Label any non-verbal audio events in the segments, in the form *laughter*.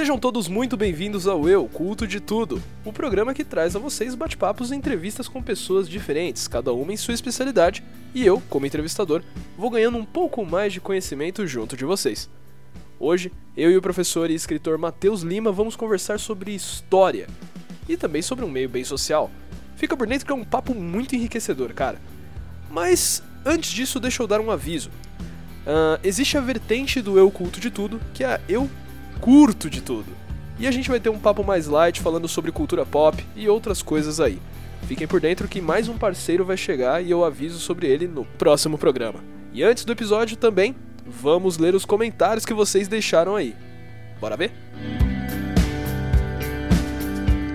Sejam todos muito bem-vindos ao Eu, Culto de Tudo, o programa que traz a vocês bate-papos e entrevistas com pessoas diferentes, cada uma em sua especialidade, e eu, como entrevistador, vou ganhando um pouco mais de conhecimento junto de vocês. Hoje, eu e o professor e escritor Matheus Lima vamos conversar sobre história e também sobre um meio bem social. Fica por dentro que é um papo muito enriquecedor, cara. Mas antes disso, deixa eu dar um aviso. Uh, existe a vertente do Eu Culto de Tudo, que é a Eu Curto de Tudo. E a gente vai ter um papo mais light falando sobre cultura pop e outras coisas aí. Fiquem por dentro que mais um parceiro vai chegar e eu aviso sobre ele no próximo programa. E antes do episódio também, vamos ler os comentários que vocês deixaram aí. Bora ver?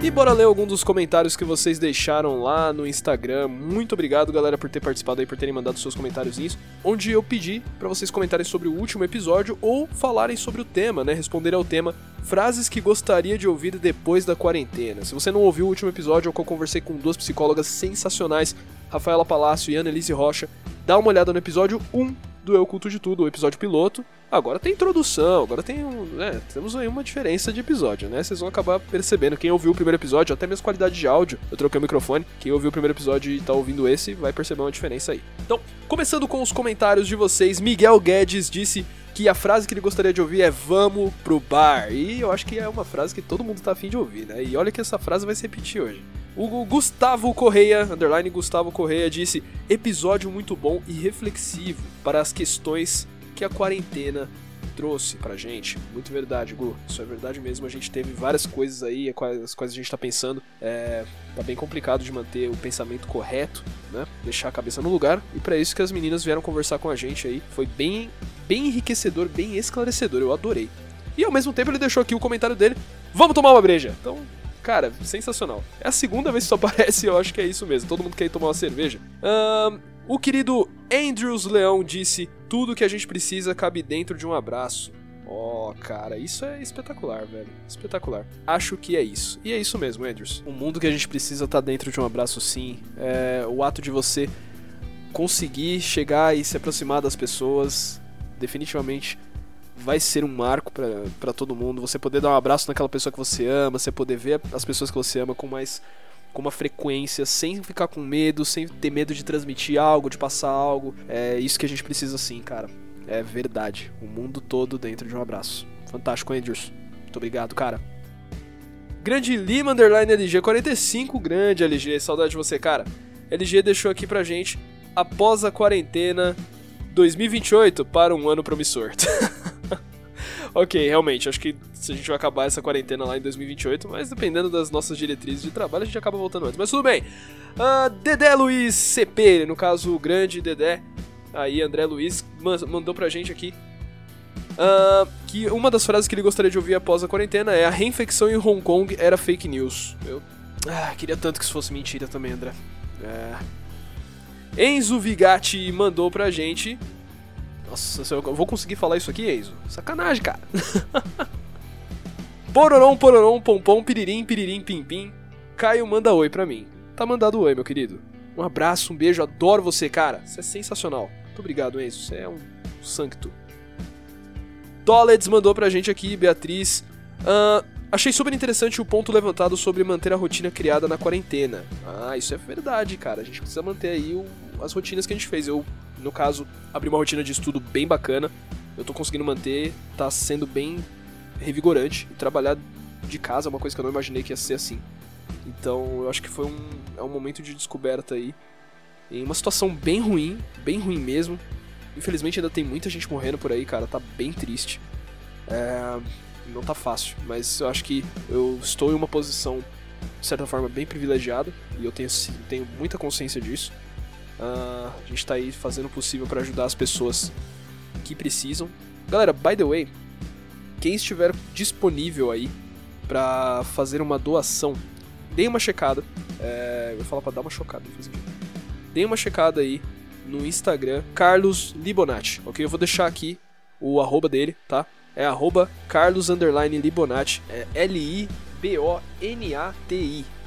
E bora ler algum dos comentários que vocês deixaram lá no Instagram. Muito obrigado, galera, por ter participado aí, por terem mandado seus comentários nisso. Onde eu pedi para vocês comentarem sobre o último episódio ou falarem sobre o tema, né? Responderem ao tema frases que gostaria de ouvir depois da quarentena. Se você não ouviu o último episódio, eu conversei com duas psicólogas sensacionais, Rafaela Palácio e Ana Elise Rocha, dá uma olhada no episódio 1 do Eu Culto de Tudo, o episódio piloto. Agora tem introdução, agora tem um. Né, temos aí uma diferença de episódio, né? Vocês vão acabar percebendo. Quem ouviu o primeiro episódio, até mesmo qualidade de áudio, eu troquei o microfone. Quem ouviu o primeiro episódio e tá ouvindo esse, vai perceber uma diferença aí. Então, começando com os comentários de vocês, Miguel Guedes disse que a frase que ele gostaria de ouvir é vamos pro bar. E eu acho que é uma frase que todo mundo tá afim de ouvir, né? E olha que essa frase vai se repetir hoje. O Gustavo Correia, underline Gustavo Correia, disse: episódio muito bom e reflexivo para as questões que a quarentena trouxe pra gente. Muito verdade, Gu. Isso é verdade mesmo. A gente teve várias coisas aí, as quais a gente tá pensando. É, tá bem complicado de manter o pensamento correto, né? Deixar a cabeça no lugar. E para isso que as meninas vieram conversar com a gente aí. Foi bem, bem enriquecedor, bem esclarecedor. Eu adorei. E ao mesmo tempo ele deixou aqui o comentário dele: Vamos tomar uma breja. Então, Cara, sensacional. É a segunda vez que isso *laughs* aparece eu acho que é isso mesmo. Todo mundo quer ir tomar uma cerveja. Um, o querido Andrews Leão disse: Tudo que a gente precisa cabe dentro de um abraço. Ó, oh, cara, isso é espetacular, velho. Espetacular. Acho que é isso. E é isso mesmo, Andrews. O mundo que a gente precisa tá dentro de um abraço, sim. É, o ato de você conseguir chegar e se aproximar das pessoas, definitivamente vai ser um marco para todo mundo. Você poder dar um abraço naquela pessoa que você ama, você poder ver as pessoas que você ama com mais com uma frequência, sem ficar com medo, sem ter medo de transmitir algo, de passar algo. É isso que a gente precisa sim, cara. É verdade. O mundo todo dentro de um abraço. Fantástico, Andrews. Muito obrigado, cara. Grande Lima Underline LG45, grande LG, saudade de você, cara. LG deixou aqui pra gente após a quarentena 2028 para um ano promissor. *laughs* ok, realmente, acho que se a gente vai acabar essa quarentena lá em 2028, mas dependendo das nossas diretrizes de trabalho, a gente acaba voltando antes. Mas tudo bem. Uh, Dedé Luiz CP, no caso o grande Dedé, aí André Luiz, mandou pra gente aqui Uh, que uma das frases que ele gostaria de ouvir após a quarentena é a reinfecção em Hong Kong era fake news. Eu ah, queria tanto que isso fosse mentira também, André. É. Enzo Vigatti mandou pra gente nossa, eu vou conseguir falar isso aqui, Enzo? Sacanagem, cara. Pororom, pororom, pompom, piririm, piririm, pim, pim. Caio manda oi pra mim. Tá mandado oi, meu querido. Um abraço, um beijo, adoro você, cara. Você é sensacional. Muito obrigado, Enzo. Você é um sancto. Doleds mandou pra gente aqui, Beatriz. Uh, achei super interessante o ponto levantado sobre manter a rotina criada na quarentena. Ah, isso é verdade, cara. A gente precisa manter aí o, as rotinas que a gente fez. Eu no caso, abri uma rotina de estudo bem bacana. Eu tô conseguindo manter, tá sendo bem revigorante. E trabalhar de casa é uma coisa que eu não imaginei que ia ser assim. Então eu acho que foi um, é um momento de descoberta aí. Em uma situação bem ruim, bem ruim mesmo. Infelizmente ainda tem muita gente morrendo por aí, cara. Tá bem triste. É, não tá fácil, mas eu acho que eu estou em uma posição, de certa forma, bem privilegiada. E eu tenho, tenho muita consciência disso. Uh, a gente está aí fazendo o possível para ajudar as pessoas que precisam. Galera, by the way, quem estiver disponível aí para fazer uma doação, dê uma checada. É, eu vou falar para dar uma chocada. Dê uma checada aí no Instagram, Carlos Libonati, ok? Eu vou deixar aqui o arroba dele, tá? É arroba Carlos Libonati, é L-I-B-O-N-A-T-I,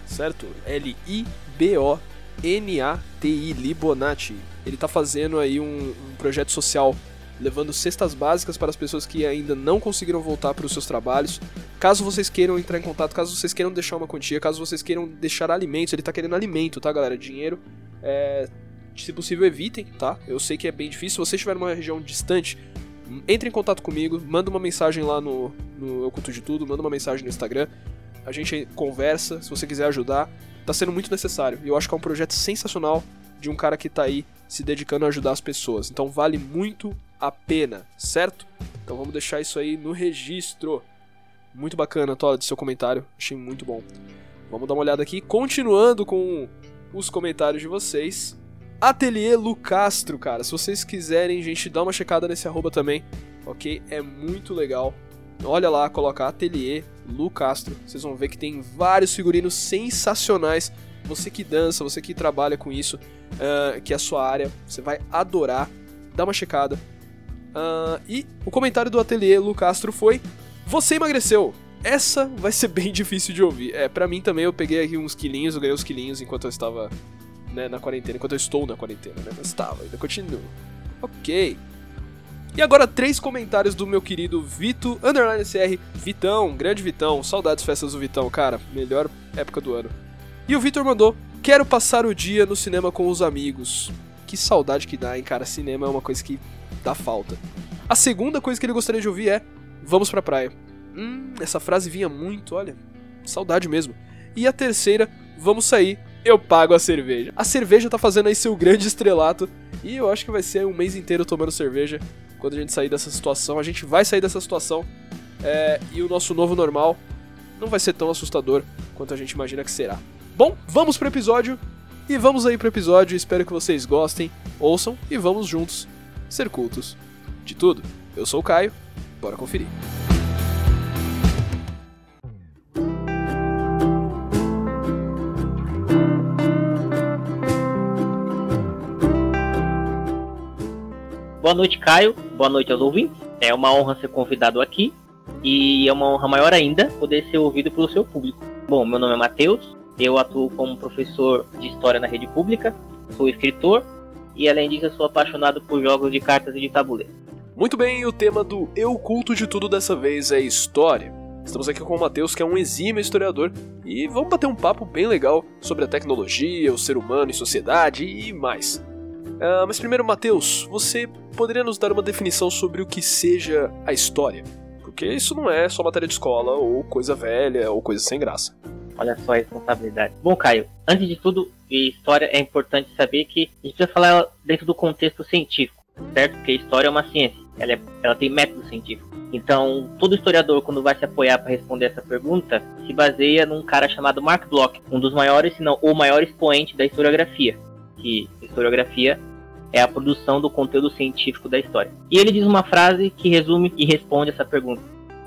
certo? L-I-B-O-N-A-T-I. NATI Libonati. Ele está fazendo aí um, um, projeto social levando cestas básicas para as pessoas que ainda não conseguiram voltar para os seus trabalhos. Caso vocês queiram entrar em contato, caso vocês queiram deixar uma quantia, caso vocês queiram deixar alimentos, ele tá querendo alimento, tá, galera? Dinheiro, é, se possível, evitem, tá? Eu sei que é bem difícil. Se você estiver numa região distante, entre em contato comigo, manda uma mensagem lá no, no Eu Culto de Tudo, manda uma mensagem no Instagram. A gente conversa, se você quiser ajudar. Tá sendo muito necessário. E eu acho que é um projeto sensacional de um cara que tá aí se dedicando a ajudar as pessoas. Então vale muito a pena, certo? Então vamos deixar isso aí no registro. Muito bacana, Todd, seu comentário. Achei muito bom. Vamos dar uma olhada aqui. Continuando com os comentários de vocês. Ateliê Lucastro, cara. Se vocês quiserem, gente, dá uma checada nesse arroba também, ok? É muito legal. Olha lá, coloca Ateliê Lucastro. Vocês vão ver que tem vários figurinos sensacionais. Você que dança, você que trabalha com isso, uh, que é a sua área, você vai adorar. Dá uma checada. Uh, e o comentário do Ateliê Lucastro foi: Você emagreceu. Essa vai ser *laughs* bem difícil de ouvir. É, pra mim também eu peguei aqui uns quilinhos, eu ganhei uns quilinhos enquanto eu estava né, na quarentena, enquanto eu estou na quarentena, né? Mas estava, ainda continuo. Ok. E agora três comentários do meu querido Vito Underline SR. Vitão, grande Vitão, saudades festas do Vitão, cara, melhor época do ano. E o Vitor mandou: Quero passar o dia no cinema com os amigos. Que saudade que dá, hein, cara? Cinema é uma coisa que dá falta. A segunda coisa que ele gostaria de ouvir é: Vamos pra praia. Hum, essa frase vinha muito, olha. Saudade mesmo. E a terceira, vamos sair eu pago a cerveja. A cerveja tá fazendo aí seu grande estrelato e eu acho que vai ser um mês inteiro tomando cerveja quando a gente sair dessa situação. A gente vai sair dessa situação é, e o nosso novo normal não vai ser tão assustador quanto a gente imagina que será. Bom, vamos pro episódio e vamos aí pro episódio. Espero que vocês gostem, ouçam e vamos juntos ser cultos de tudo. Eu sou o Caio, bora conferir. Boa noite, Caio. Boa noite aos ouvintes. É uma honra ser convidado aqui e é uma honra maior ainda poder ser ouvido pelo seu público. Bom, meu nome é Matheus, eu atuo como professor de História na rede pública, sou escritor e, além disso, sou apaixonado por jogos de cartas e de tabuleiro. Muito bem, o tema do Eu Culto de Tudo dessa vez é História. Estamos aqui com o Matheus, que é um exímio historiador, e vamos bater um papo bem legal sobre a tecnologia, o ser humano e sociedade e mais. Uh, mas primeiro, Matheus, você poderia nos dar uma definição sobre o que seja a história? Porque isso não é só matéria de escola, ou coisa velha, ou coisa sem graça. Olha só a responsabilidade. Bom, Caio, antes de tudo, história é importante saber que a gente precisa falar dentro do contexto científico, certo? Porque história é uma ciência, ela, é, ela tem método científico. Então, todo historiador, quando vai se apoiar para responder essa pergunta, se baseia num cara chamado Mark Bloch, um dos maiores, se não o maior expoente da historiografia. Que historiografia é a produção do conteúdo científico da história. E ele diz uma frase que resume e responde essa pergunta: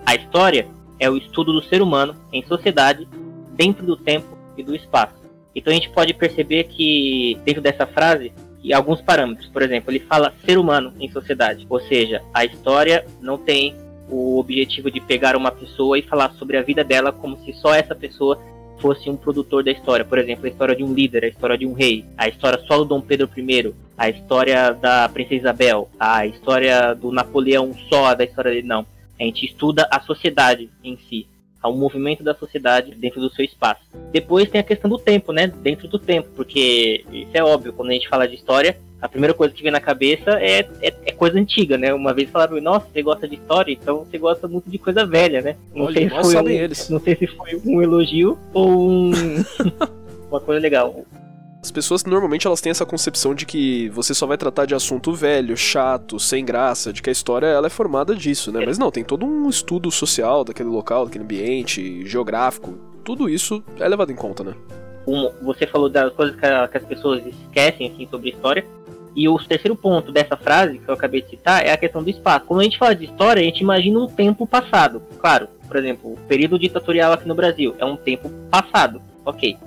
A história é o estudo do ser humano em sociedade, dentro do tempo e do espaço. Então a gente pode perceber que dentro dessa frase e alguns parâmetros, por exemplo, ele fala ser humano em sociedade, ou seja, a história não tem o objetivo de pegar uma pessoa e falar sobre a vida dela como se só essa pessoa fosse um produtor da história. Por exemplo, a história de um líder, a história de um rei, a história só do Dom Pedro I, a história da Princesa Isabel, a história do Napoleão só, da história dele. Não. A gente estuda a sociedade em si, o movimento da sociedade dentro do seu espaço. Depois tem a questão do tempo, né? Dentro do tempo, porque isso é óbvio, quando a gente fala de história, a primeira coisa que vem na cabeça é, é, é coisa antiga, né? Uma vez falaram, nossa, você gosta de história, então você gosta muito de coisa velha, né? Não, Olha, sei, se foi um, eles. não sei se foi um elogio ou um... *laughs* uma coisa legal. As pessoas normalmente elas têm essa concepção de que você só vai tratar de assunto velho, chato, sem graça, de que a história ela é formada disso, né? Mas não, tem todo um estudo social daquele local, daquele ambiente, geográfico. Tudo isso é levado em conta, né? Um, você falou das coisas que, a, que as pessoas esquecem assim, sobre história. E o terceiro ponto dessa frase que eu acabei de citar é a questão do espaço. Quando a gente fala de história, a gente imagina um tempo passado. Claro, por exemplo, o período ditatorial aqui no Brasil é um tempo passado, ok.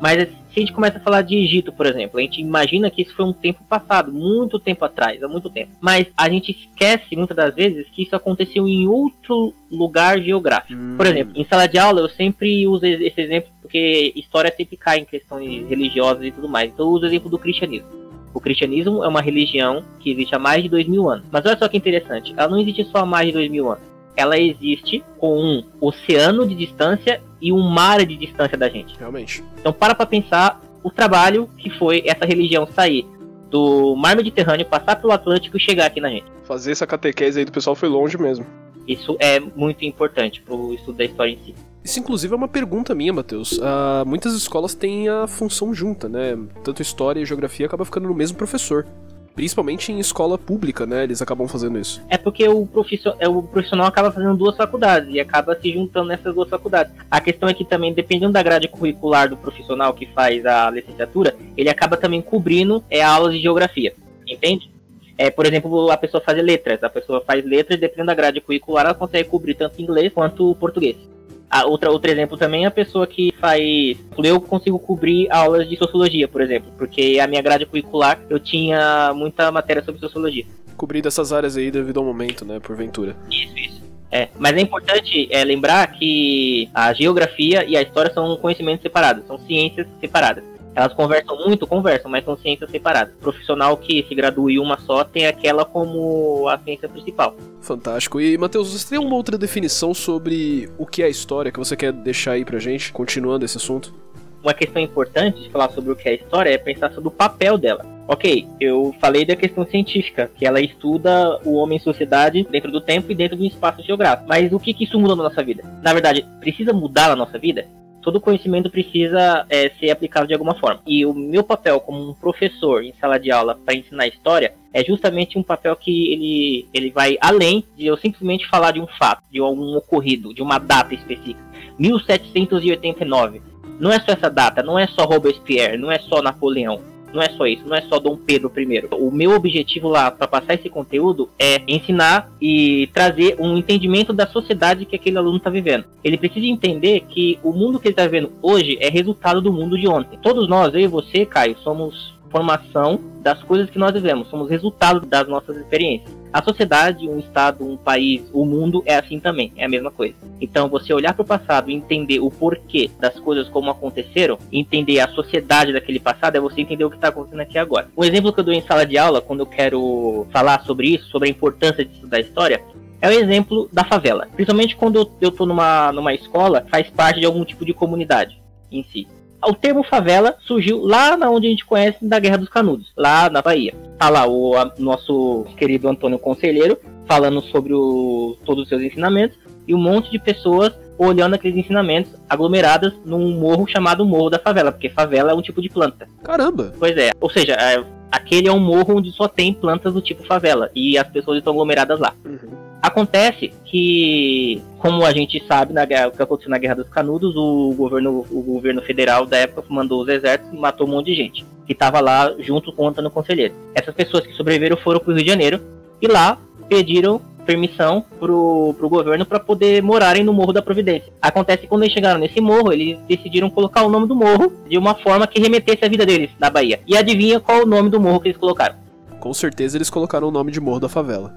Mas se a gente começa a falar de Egito, por exemplo, a gente imagina que isso foi um tempo passado, muito tempo atrás, há muito tempo. Mas a gente esquece muitas das vezes que isso aconteceu em outro lugar geográfico. Hum. Por exemplo, em sala de aula eu sempre uso esse exemplo porque história sempre cai em questões religiosas e tudo mais. Então eu uso o exemplo do cristianismo. O cristianismo é uma religião que existe há mais de dois mil anos. Mas olha só que interessante, ela não existe só há mais de dois mil anos. Ela existe com um oceano de distância e um mar de distância da gente. Realmente. Então para pra pensar o trabalho que foi essa religião sair do mar Mediterrâneo, passar pelo Atlântico e chegar aqui na gente. Fazer essa catequese aí do pessoal foi longe mesmo. Isso é muito importante pro estudo da história em si. Isso, inclusive, é uma pergunta minha, Matheus. Ah, muitas escolas têm a função junta, né? Tanto história e geografia acaba ficando no mesmo professor. Principalmente em escola pública, né? Eles acabam fazendo isso. É porque o, profissional, o profissional acaba fazendo duas faculdades e acaba se juntando nessas duas faculdades. A questão é que também, dependendo da grade curricular do profissional que faz a licenciatura, ele acaba também cobrindo é, aulas de geografia. Entende? É, por exemplo, a pessoa faz letras, a pessoa faz letras, dependendo da grade curricular, ela consegue cobrir tanto inglês quanto português. A outra, outro exemplo também é a pessoa que faz. Eu consigo cobrir aulas de sociologia, por exemplo, porque a minha grade curricular eu tinha muita matéria sobre sociologia. Cobrir dessas áreas aí devido ao momento, né? Porventura. Isso, isso. É, mas é importante é, lembrar que a geografia e a história são conhecimentos separados, são ciências separadas. Elas conversam muito, conversam, mas são ciências separadas. O profissional que se gradua em uma só tem aquela como a ciência principal. Fantástico. E, Matheus, você tem uma outra definição sobre o que é a história que você quer deixar aí pra gente, continuando esse assunto? Uma questão importante de falar sobre o que é a história é pensar sobre o papel dela. Ok, eu falei da questão científica, que ela estuda o homem em sociedade dentro do tempo e dentro do espaço geográfico. Mas o que, que isso muda na nossa vida? Na verdade, precisa mudar na nossa vida? Todo conhecimento precisa é, ser aplicado de alguma forma. E o meu papel como um professor em sala de aula para ensinar história é justamente um papel que ele, ele vai além de eu simplesmente falar de um fato, de algum ocorrido, de uma data específica. 1789. Não é só essa data, não é só Robespierre, não é só Napoleão não é só isso, não é só Dom Pedro I. O meu objetivo lá para passar esse conteúdo é ensinar e trazer um entendimento da sociedade que aquele aluno está vivendo. Ele precisa entender que o mundo que ele está vivendo hoje é resultado do mundo de ontem. Todos nós, eu e você, Caio, somos formação das coisas que nós vivemos, somos resultado das nossas experiências. A sociedade, um estado, um país, o mundo é assim também, é a mesma coisa. Então, você olhar para o passado e entender o porquê das coisas como aconteceram, entender a sociedade daquele passado, é você entender o que está acontecendo aqui agora. Um exemplo que eu dou em sala de aula, quando eu quero falar sobre isso, sobre a importância de estudar história, é o exemplo da favela. Principalmente quando eu estou numa, numa escola, faz parte de algum tipo de comunidade em si o termo favela surgiu lá na onde a gente conhece da Guerra dos Canudos, lá na Bahia. Tá lá o a, nosso querido Antônio Conselheiro falando sobre o, todos os seus ensinamentos e um monte de pessoas olhando aqueles ensinamentos aglomeradas num morro chamado Morro da Favela, porque favela é um tipo de planta. Caramba! Pois é, ou seja, é, aquele é um morro onde só tem plantas do tipo favela e as pessoas estão aglomeradas lá. Uhum. Acontece que, como a gente sabe, na guerra, o que aconteceu na Guerra dos Canudos, o governo, o governo federal da época mandou os exércitos e matou um monte de gente que estava lá junto com o Antônio Conselheiro. Essas pessoas que sobreviveram foram para o Rio de Janeiro e lá pediram permissão pro, pro governo para poder morarem no Morro da Providência. Acontece que quando eles chegaram nesse morro, eles decidiram colocar o nome do morro de uma forma que remetesse a vida deles na Bahia. E adivinha qual o nome do morro que eles colocaram? Com certeza eles colocaram o nome de Morro da Favela.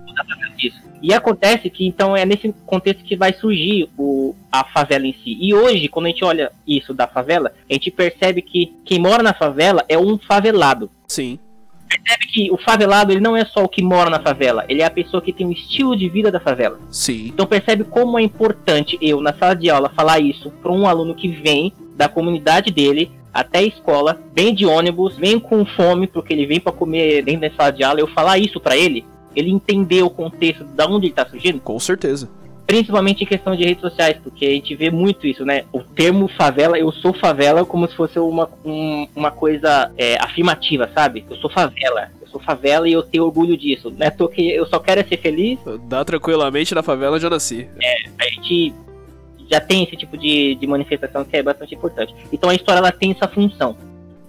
Isso. E acontece que então é nesse contexto que vai surgir o, a favela em si. E hoje, quando a gente olha isso da favela, a gente percebe que quem mora na favela é um favelado. Sim. Percebe que o favelado ele não é só o que mora na favela, ele é a pessoa que tem o estilo de vida da favela. Sim. Então percebe como é importante eu, na sala de aula, falar isso para um aluno que vem da comunidade dele, até a escola, vem de ônibus, vem com fome, porque ele vem para comer dentro da sala de aula, eu falar isso para ele, ele entender o contexto de onde ele está surgindo? Com certeza. Principalmente em questão de redes sociais, porque a gente vê muito isso, né? O termo favela, eu sou favela, como se fosse uma, um, uma coisa é, afirmativa, sabe? Eu sou favela, eu sou favela e eu tenho orgulho disso. Né? Tô que eu só quero ser feliz. Dá tranquilamente na favela, já nasci. É, a gente já tem esse tipo de, de manifestação que é bastante importante. Então a história ela tem essa função.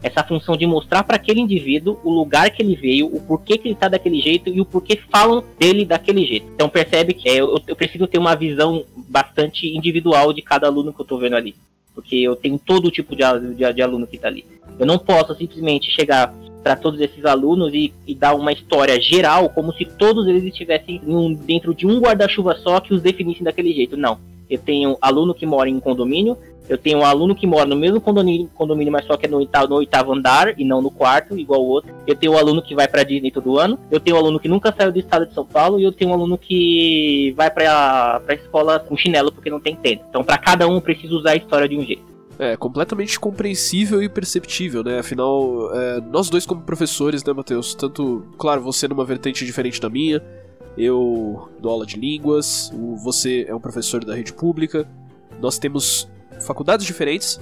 Essa função de mostrar para aquele indivíduo o lugar que ele veio, o porquê que ele está daquele jeito e o porquê falam dele daquele jeito. Então percebe que é, eu, eu preciso ter uma visão bastante individual de cada aluno que eu estou vendo ali. Porque eu tenho todo tipo de, de, de aluno que está ali. Eu não posso simplesmente chegar para todos esses alunos e, e, dar uma história geral, como se todos eles estivessem dentro de um guarda-chuva só que os definissem daquele jeito. Não Eu tenho aluno que mora em condomínio, eu tenho um aluno que mora no mesmo condomínio, condomínio mas só que é no oitavo, no oitavo andar e não no quarto, igual o outro. Eu tenho um aluno que vai para Disney todo ano. Eu tenho um aluno que nunca saiu do estado de São Paulo. E eu tenho um aluno que vai para a escola com chinelo porque não tem tênis. Então, para cada um, eu preciso usar a história de um jeito. É, completamente compreensível e perceptível, né? Afinal, é, nós dois como professores, né, Matheus? Tanto, claro, você numa vertente diferente da minha, eu dou aula de línguas, você é um professor da rede pública, nós temos faculdades diferentes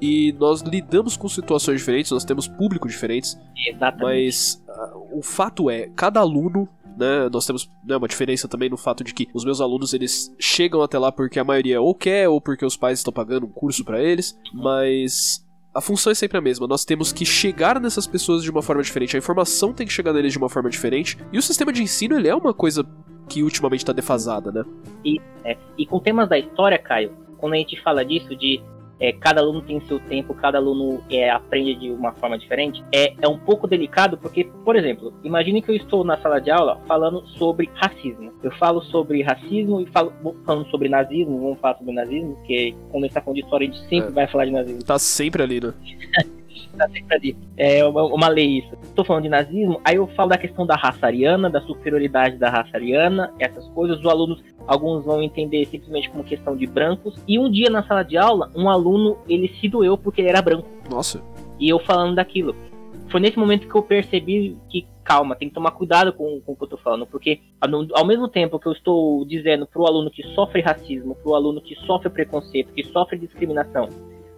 e nós lidamos com situações diferentes, nós temos públicos diferentes. Exatamente. Mas uh, o fato é, cada aluno, né, nós temos né, uma diferença também no fato de que os meus alunos eles chegam até lá porque a maioria ou quer ou porque os pais estão pagando um curso para eles, mas a função é sempre a mesma. Nós temos que chegar nessas pessoas de uma forma diferente. A informação tem que chegar neles de uma forma diferente. E o sistema de ensino ele é uma coisa que ultimamente está defasada, né? E, é, e com temas da história, Caio, quando a gente fala disso, de é, cada aluno tem seu tempo, cada aluno é, aprende de uma forma diferente, é, é um pouco delicado porque, por exemplo, imagine que eu estou na sala de aula falando sobre racismo. Eu falo sobre racismo e falo falando sobre nazismo, vamos falar sobre nazismo, porque quando a gente está falando de história, a gente sempre é. vai falar de nazismo. Tá sempre ali, né? *laughs* tá sempre ali. É uma, uma lei isso. Estou falando de nazismo, aí eu falo da questão da raça ariana, da superioridade da raça ariana, essas coisas. Os alunos, alguns vão entender simplesmente como questão de brancos. E um dia na sala de aula, um aluno, ele se doeu porque ele era branco. Nossa. E eu falando daquilo. Foi nesse momento que eu percebi que, calma, tem que tomar cuidado com, com o que eu tô falando, porque ao mesmo tempo que eu estou dizendo pro aluno que sofre racismo, pro aluno que sofre preconceito, que sofre discriminação,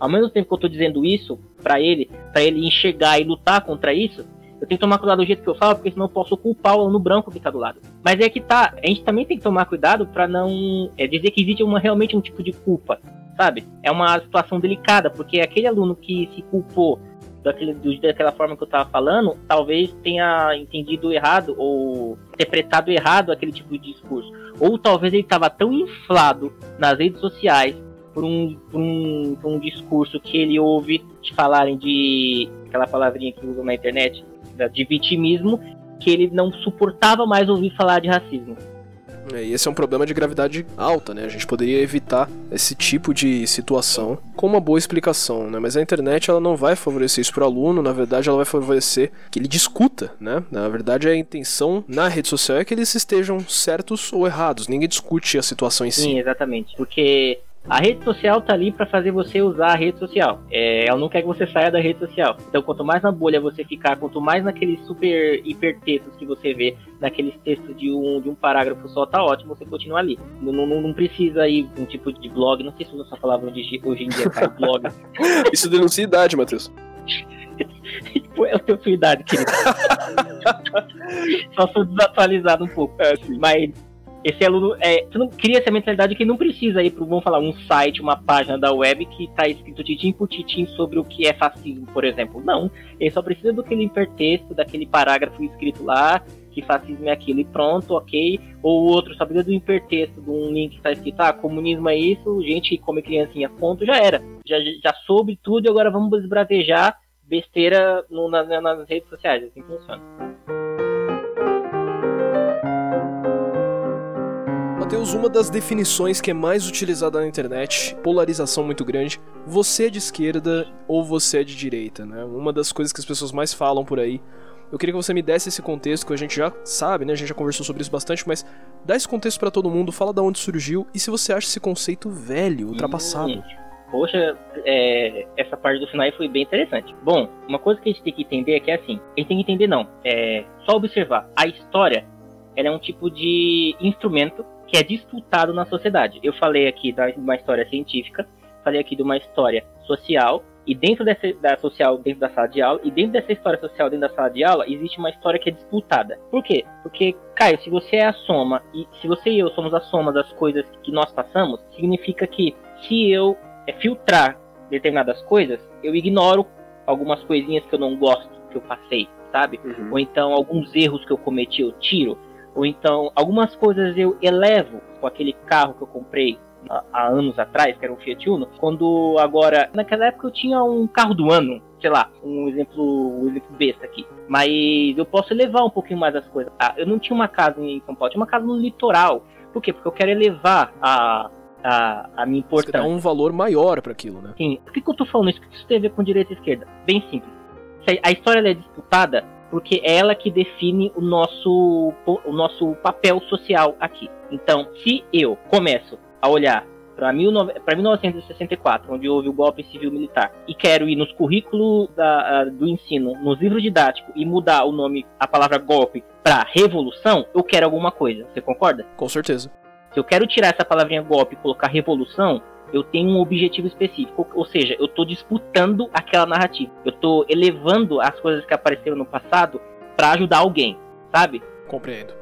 ao mesmo tempo que eu tô dizendo isso para ele, para ele enxergar e lutar contra isso, eu tenho que tomar cuidado do jeito que eu falo, porque senão eu posso culpar o aluno branco que tá do lado. Mas é que tá, a gente também tem que tomar cuidado para não é, dizer que existe uma, realmente um tipo de culpa, sabe? É uma situação delicada, porque aquele aluno que se culpou daquele, daquela forma que eu tava falando, talvez tenha entendido errado ou interpretado errado aquele tipo de discurso. Ou talvez ele estava tão inflado nas redes sociais por um, por um, por um discurso que ele ouve de falarem de aquela palavrinha que usam na internet, de vitimismo, que ele não suportava mais ouvir falar de racismo. É, e esse é um problema de gravidade alta, né? A gente poderia evitar esse tipo de situação com uma boa explicação, né? Mas a internet ela não vai favorecer isso para o aluno, na verdade ela vai favorecer que ele discuta, né? Na verdade a intenção na rede social é que eles estejam certos ou errados, ninguém discute a situação em si. Sim, exatamente, porque a rede social tá ali para fazer você usar a rede social. É, ela não quer que você saia da rede social. Então, quanto mais na bolha você ficar, quanto mais naqueles super hiper textos que você vê, naqueles textos de um, de um parágrafo só, tá ótimo você continua ali. Não, não, não precisa ir um tipo de blog, não sei se usa essa palavra hoje, hoje em dia, cara, *laughs* blog. Isso denuncia idade, Matheus. *laughs* é a sua idade, querido. *laughs* Só sou desatualizado um pouco. É, Mas esse aluno é, você não cria essa mentalidade que não precisa ir para, vamos falar, um site, uma página da web que está escrito titim por titim sobre o que é fascismo, por exemplo. Não, ele só precisa do aquele hipertexto, daquele parágrafo escrito lá, que fascismo é aquilo e pronto, ok. Ou o outro só precisa do hipertexto, de um link que está escrito, ah, comunismo é isso, gente come criancinha, ponto, já era. Já, já soube tudo e agora vamos desbravejar besteira no, nas, nas redes sociais, assim funciona. Mateus, uma das definições que é mais utilizada na internet, polarização muito grande, você é de esquerda ou você é de direita, né? Uma das coisas que as pessoas mais falam por aí. Eu queria que você me desse esse contexto, que a gente já sabe, né? A gente já conversou sobre isso bastante, mas dá esse contexto para todo mundo, fala da onde surgiu e se você acha esse conceito velho, ultrapassado. Hum, poxa, é, essa parte do final foi bem interessante. Bom, uma coisa que a gente tem que entender é que é assim, a gente tem que entender não, é só observar. A história, ela é um tipo de instrumento que é disputado na sociedade. Eu falei aqui de uma história científica, falei aqui de uma história social, e dentro dessa da social, dentro da sala de aula, e dentro dessa história social dentro da sala de aula, existe uma história que é disputada. Por quê? Porque, Caio, se você é a soma, e se você e eu somos a soma das coisas que nós passamos, significa que se eu é, filtrar determinadas coisas, eu ignoro algumas coisinhas que eu não gosto que eu passei, sabe? Uhum. Ou então alguns erros que eu cometi eu tiro. Ou então, algumas coisas eu elevo com aquele carro que eu comprei há anos atrás, que era um Fiat Uno, quando agora, naquela época eu tinha um carro do ano, sei lá, um exemplo, um exemplo besta aqui. Mas eu posso elevar um pouquinho mais as coisas. Ah, eu não tinha uma casa em São Paulo, tinha uma casa no litoral. Por quê? Porque eu quero elevar a, a, a minha Você dá importância. um valor maior para aquilo, né? Sim. Por que, que eu tô falando isso? O que isso tem a ver com direita e esquerda? Bem simples. A história é disputada porque é ela que define o nosso, o nosso papel social aqui. Então, se eu começo a olhar para 1964, onde houve o golpe civil-militar, e quero ir nos currículos da- do ensino, nos livros didáticos, e mudar o nome, a palavra golpe, para revolução, eu quero alguma coisa. Você concorda? Com certeza. Se eu quero tirar essa palavrinha golpe e colocar revolução, eu tenho um objetivo específico. Ou seja, eu estou disputando aquela narrativa. Eu estou elevando as coisas que apareceram no passado para ajudar alguém, sabe? Compreendo.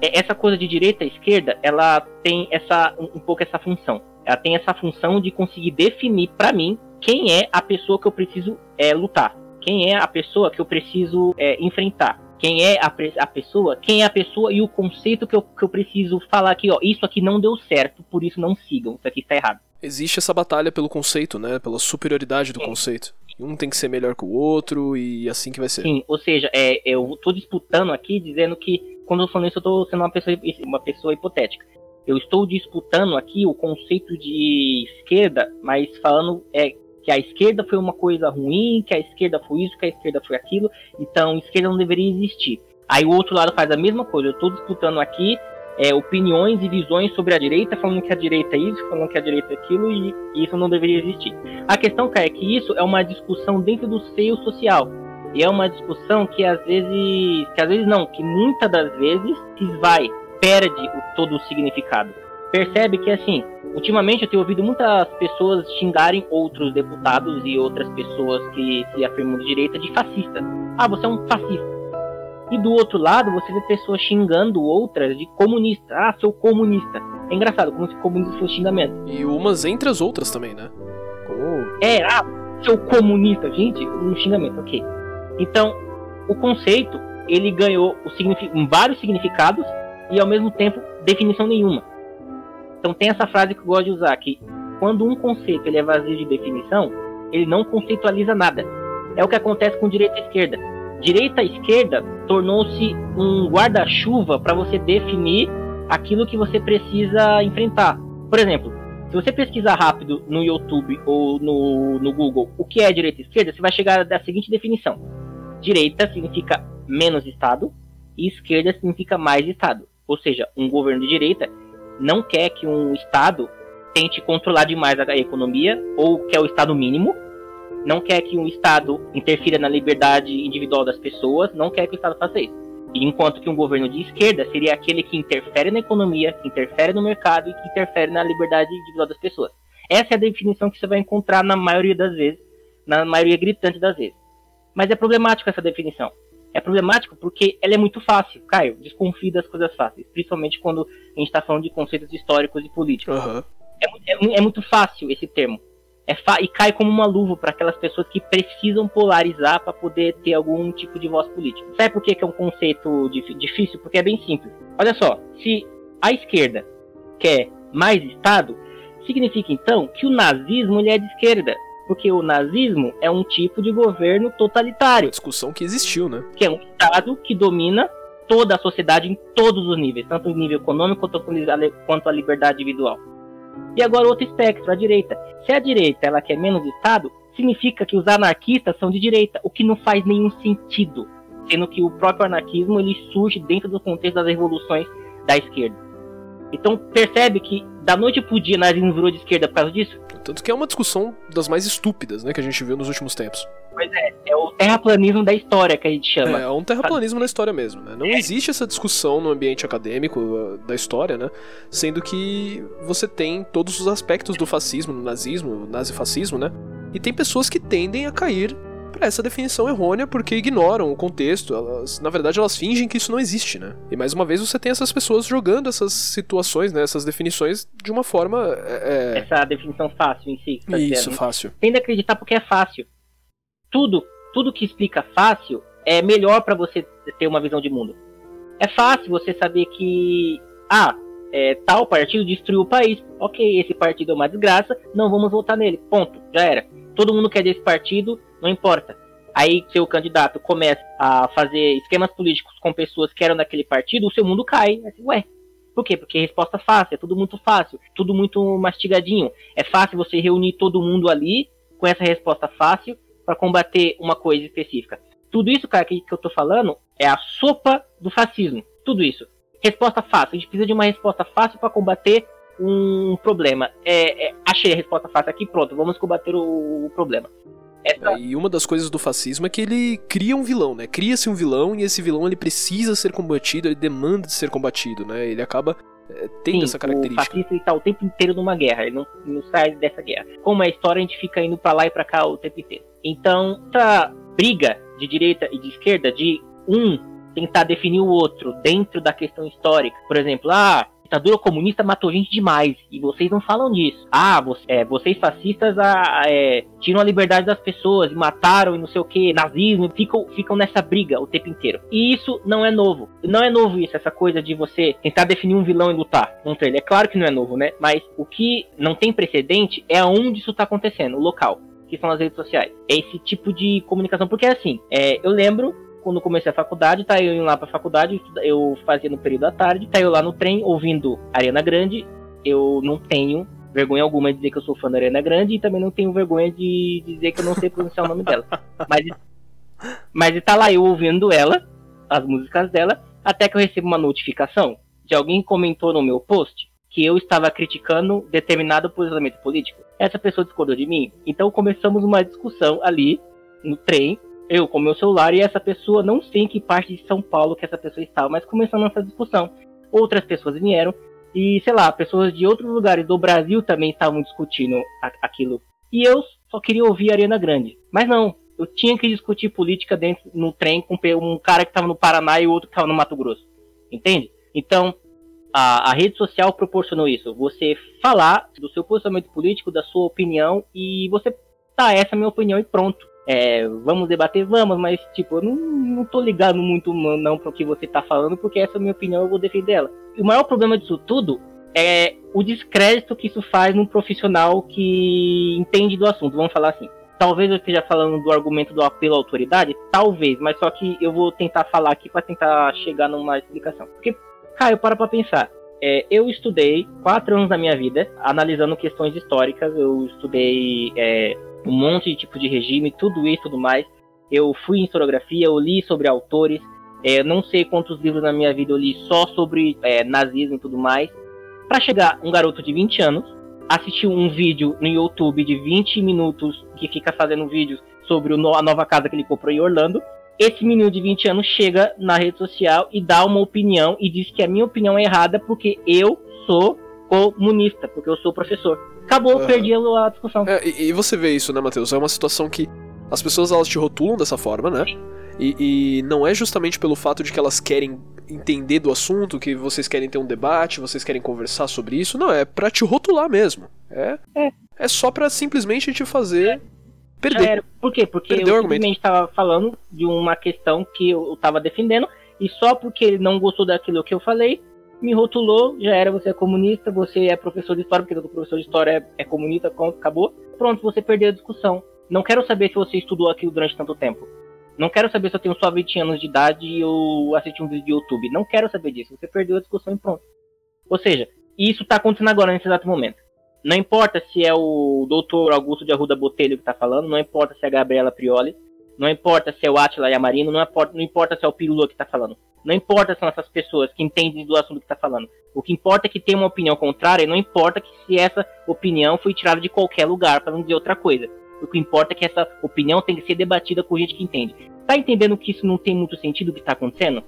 É- Essa coisa de direita e esquerda, ela tem essa um pouco essa função. Ela tem essa função de conseguir definir para mim quem é a pessoa que eu preciso é, lutar, quem é a pessoa que eu preciso é, enfrentar, quem é a, a pessoa, quem é a pessoa e o conceito que eu, que eu preciso falar aqui, ó, isso aqui não deu certo, por isso não sigam, isso aqui está errado. Existe essa batalha pelo conceito, né? Pela superioridade do Sim. conceito. Um tem que ser melhor que o outro e assim que vai ser. Sim, ou seja, é, eu tô disputando aqui dizendo que quando eu falando isso eu tô sendo uma pessoa, uma pessoa hipotética. Eu estou disputando aqui o conceito de esquerda, mas falando é que a esquerda foi uma coisa ruim, que a esquerda foi isso, que a esquerda foi aquilo, então esquerda não deveria existir. Aí o outro lado faz a mesma coisa. Eu estou disputando aqui é, opiniões e visões sobre a direita, falando que a direita é isso, falando que a direita é aquilo, e, isso não deveria existir. A questão, cara, é que isso é uma discussão dentro do seio social. E é uma discussão que às vezes. Que às vezes não, que muitas das vezes se esvai, perde o, todo o significado. Percebe que assim, ultimamente eu tenho ouvido muitas pessoas xingarem outros deputados e outras pessoas que se afirmam de direita de fascista. Ah, você é um fascista. E do outro lado, você vê pessoas xingando outras de comunista. Ah, sou comunista. É engraçado, como se comunista fosse xingamento. E umas entre as outras também, né? Como. É, ah, seu comunista, gente, um xingamento, ok. Então, o conceito, ele ganhou o signifi- vários significados e ao mesmo tempo definição nenhuma. Então tem essa frase que eu gosto de usar, que quando um conceito ele é vazio de definição, ele não conceitualiza nada. É o que acontece com direita e esquerda. Direita esquerda tornou-se um guarda-chuva para você definir aquilo que você precisa enfrentar. Por exemplo, se você pesquisar rápido no YouTube ou no, no Google o que é direita e esquerda, você vai chegar da seguinte definição: direita significa menos Estado e esquerda significa mais Estado. Ou seja, um governo de direita não quer que um Estado tente controlar demais a economia ou quer o Estado mínimo, não quer que um Estado interfira na liberdade individual das pessoas, não quer que o Estado faça isso. E enquanto que um governo de esquerda seria aquele que interfere na economia, que interfere no mercado e que interfere na liberdade individual das pessoas. Essa é a definição que você vai encontrar na maioria das vezes, na maioria gritante das vezes. Mas é problemático essa definição. É problemático porque ela é muito fácil. Caio, desconfie das coisas fáceis, principalmente quando a gente está falando de conceitos históricos e políticos. Aham. É, é é muito fácil esse termo. É e cai como uma luva para aquelas pessoas que precisam polarizar para poder ter algum tipo de voz política. Sabe por que, que é um conceito dif- difícil? Porque é bem simples. Olha só, se a esquerda quer mais Estado, significa então que o nazismo ele é de esquerda. Porque o nazismo é um tipo de governo totalitário Discussão que existiu, né? que é um Estado que domina toda a sociedade em todos os níveis, tanto no nível econômico quanto a liberdade individual. E agora outro espectro, a direita. Se a direita ela quer menos Estado, significa que os anarquistas são de direita, o que não faz nenhum sentido, sendo que o próprio anarquismo ele surge dentro do contexto das revoluções da esquerda. Então percebe que da noite pro dia o nazismo virou de esquerda por causa disso? Tanto que é uma discussão das mais estúpidas, né? Que a gente viu nos últimos tempos. Pois é, é o terraplanismo da história que a gente chama. É, é um terraplanismo na história mesmo, né? Não existe essa discussão no ambiente acadêmico uh, da história, né? Sendo que você tem todos os aspectos do fascismo, do nazismo, nazifascismo, né? E tem pessoas que tendem a cair pra essa definição errônea porque ignoram o contexto. Elas, na verdade, elas fingem que isso não existe, né? E mais uma vez você tem essas pessoas jogando essas situações, né? Essas definições de uma forma. É... Essa definição fácil em si. tá Isso, dizendo. fácil. tende a acreditar porque é fácil. Tudo, tudo que explica fácil é melhor para você ter uma visão de mundo. É fácil você saber que ah, é, tal partido destruiu o país. Ok, esse partido é uma desgraça, não vamos votar nele. Ponto, já era. Todo mundo quer desse partido, não importa. Aí seu candidato começa a fazer esquemas políticos com pessoas que eram daquele partido, o seu mundo cai. Assim, Ué, Por quê? Porque resposta fácil, é tudo muito fácil, tudo muito mastigadinho. É fácil você reunir todo mundo ali com essa resposta fácil para combater uma coisa específica. Tudo isso, cara, que, que eu tô falando é a sopa do fascismo. Tudo isso. Resposta fácil. A gente precisa de uma resposta fácil para combater um problema. É, é, achei a resposta fácil aqui, pronto, vamos combater o, o problema. Essa... É, e uma das coisas do fascismo é que ele cria um vilão, né? Cria-se um vilão e esse vilão ele precisa ser combatido, ele demanda de ser combatido, né? Ele acaba tendo Sim, essa característica. O fascista está o tempo inteiro numa guerra, ele não, não sai dessa guerra. Como é a história, a gente fica indo para lá e para cá o tempo inteiro. Então, essa briga de direita e de esquerda, de um tentar definir o outro dentro da questão histórica, por exemplo, ah, ditadura comunista matou gente demais e vocês não falam disso. Ah, você, é, vocês fascistas ah, é, tiram a liberdade das pessoas e mataram e não sei o que, nazismo, ficam, ficam nessa briga o tempo inteiro. E isso não é novo. Não é novo isso, essa coisa de você tentar definir um vilão e lutar contra ele. É claro que não é novo, né? Mas o que não tem precedente é onde isso tá acontecendo, o local que são as redes sociais. É esse tipo de comunicação, porque assim, é, eu lembro quando comecei a faculdade, tá eu indo lá pra faculdade, eu fazia no período da tarde, tá eu lá no trem ouvindo Ariana Grande, eu não tenho vergonha alguma de dizer que eu sou fã da Ariana Grande e também não tenho vergonha de dizer que eu não sei pronunciar o nome dela. *laughs* Mas, mas tá lá eu ouvindo ela, as músicas dela, até que eu recebo uma notificação de alguém comentou no meu post que eu estava criticando determinado posicionamento político. Essa pessoa discordou de mim. Então começamos uma discussão ali no trem eu com meu celular e essa pessoa, não sei em que parte de São Paulo que essa pessoa estava, mas começando essa discussão. Outras pessoas vieram e, sei lá, pessoas de outros lugares do Brasil também estavam discutindo aquilo. E eu só queria ouvir a Arena Grande. Mas não, eu tinha que discutir política dentro no trem com um cara que estava no Paraná e outro que estava no Mato Grosso. Entende? Então, a, a, rede social proporcionou isso. Você falar do seu posicionamento político, da sua opinião, e você, tá, essa é a minha opinião e pronto é, vamos debater, vamos, mas tipo, eu não, não tô ligado muito não pro que você tá falando, porque essa é a minha opinião, eu vou defender ela. E o maior problema disso tudo é o descrédito que isso faz num profissional que entende do assunto, vamos falar assim. Talvez eu esteja falando do argumento do apelo à autoridade, talvez, mas só que eu vou tentar falar aqui para tentar chegar numa explicação. Porque, Caio, para pra pensar. É, eu estudei quatro anos da minha vida analisando questões históricas. Eu estudei é, um monte de tipo de regime, tudo isso e tudo mais. Eu fui em historiografia, eu li sobre autores, é, não sei quantos livros na minha vida eu li só sobre é, nazismo e tudo mais. Para chegar um garoto de 20 anos, assistir um vídeo no YouTube de 20 minutos que fica fazendo vídeos sobre o, a nova casa que ele comprou em Orlando. Esse menino de 20 anos chega na rede social e dá uma opinião e diz que a minha opinião é errada porque eu sou comunista, porque eu sou professor. Acabou, uhum. perdi a discussão. É, e, e, você vê isso, né, Matheus? É uma situação que as pessoas elas te rotulam dessa forma, né? E, e, não é justamente pelo fato de que elas querem entender do assunto, que vocês querem ter um debate, vocês querem conversar sobre isso. Não, é pra te rotular mesmo. É, é. é só pra simplesmente te fazer perder. Por quê? Porque Perdeu eu simplesmente estava falando de uma questão que eu estava defendendo, e só porque ele não gostou daquilo que eu falei, me rotulou, já era, você é comunista, você é professor de história, porque todo professor de história é, é comunista, acabou. Pronto, você perdeu a discussão. Não quero saber se você estudou aquilo durante tanto tempo. Não quero saber se eu tenho só 20 anos de idade e eu assisti um vídeo de YouTube. Não quero saber disso. Você perdeu a discussão e pronto. Ou seja, isso está acontecendo agora nesse exato momento. Não importa se é o doutor Augusto de Arruda Botelho que está falando, não importa se é a Gabriela Prioli, não importa se é o Atila Yamarino, não importa, não importa se é o Pirula que está falando. Não importa se são essas pessoas que entendem do assunto que está falando. O que importa é que tem uma opinião contrária e não importa que se essa opinião foi tirada de qualquer lugar, para não dizer outra coisa. O que importa é que essa opinião tem que ser debatida com gente que entende. Tá entendendo que isso não tem muito sentido o que está acontecendo?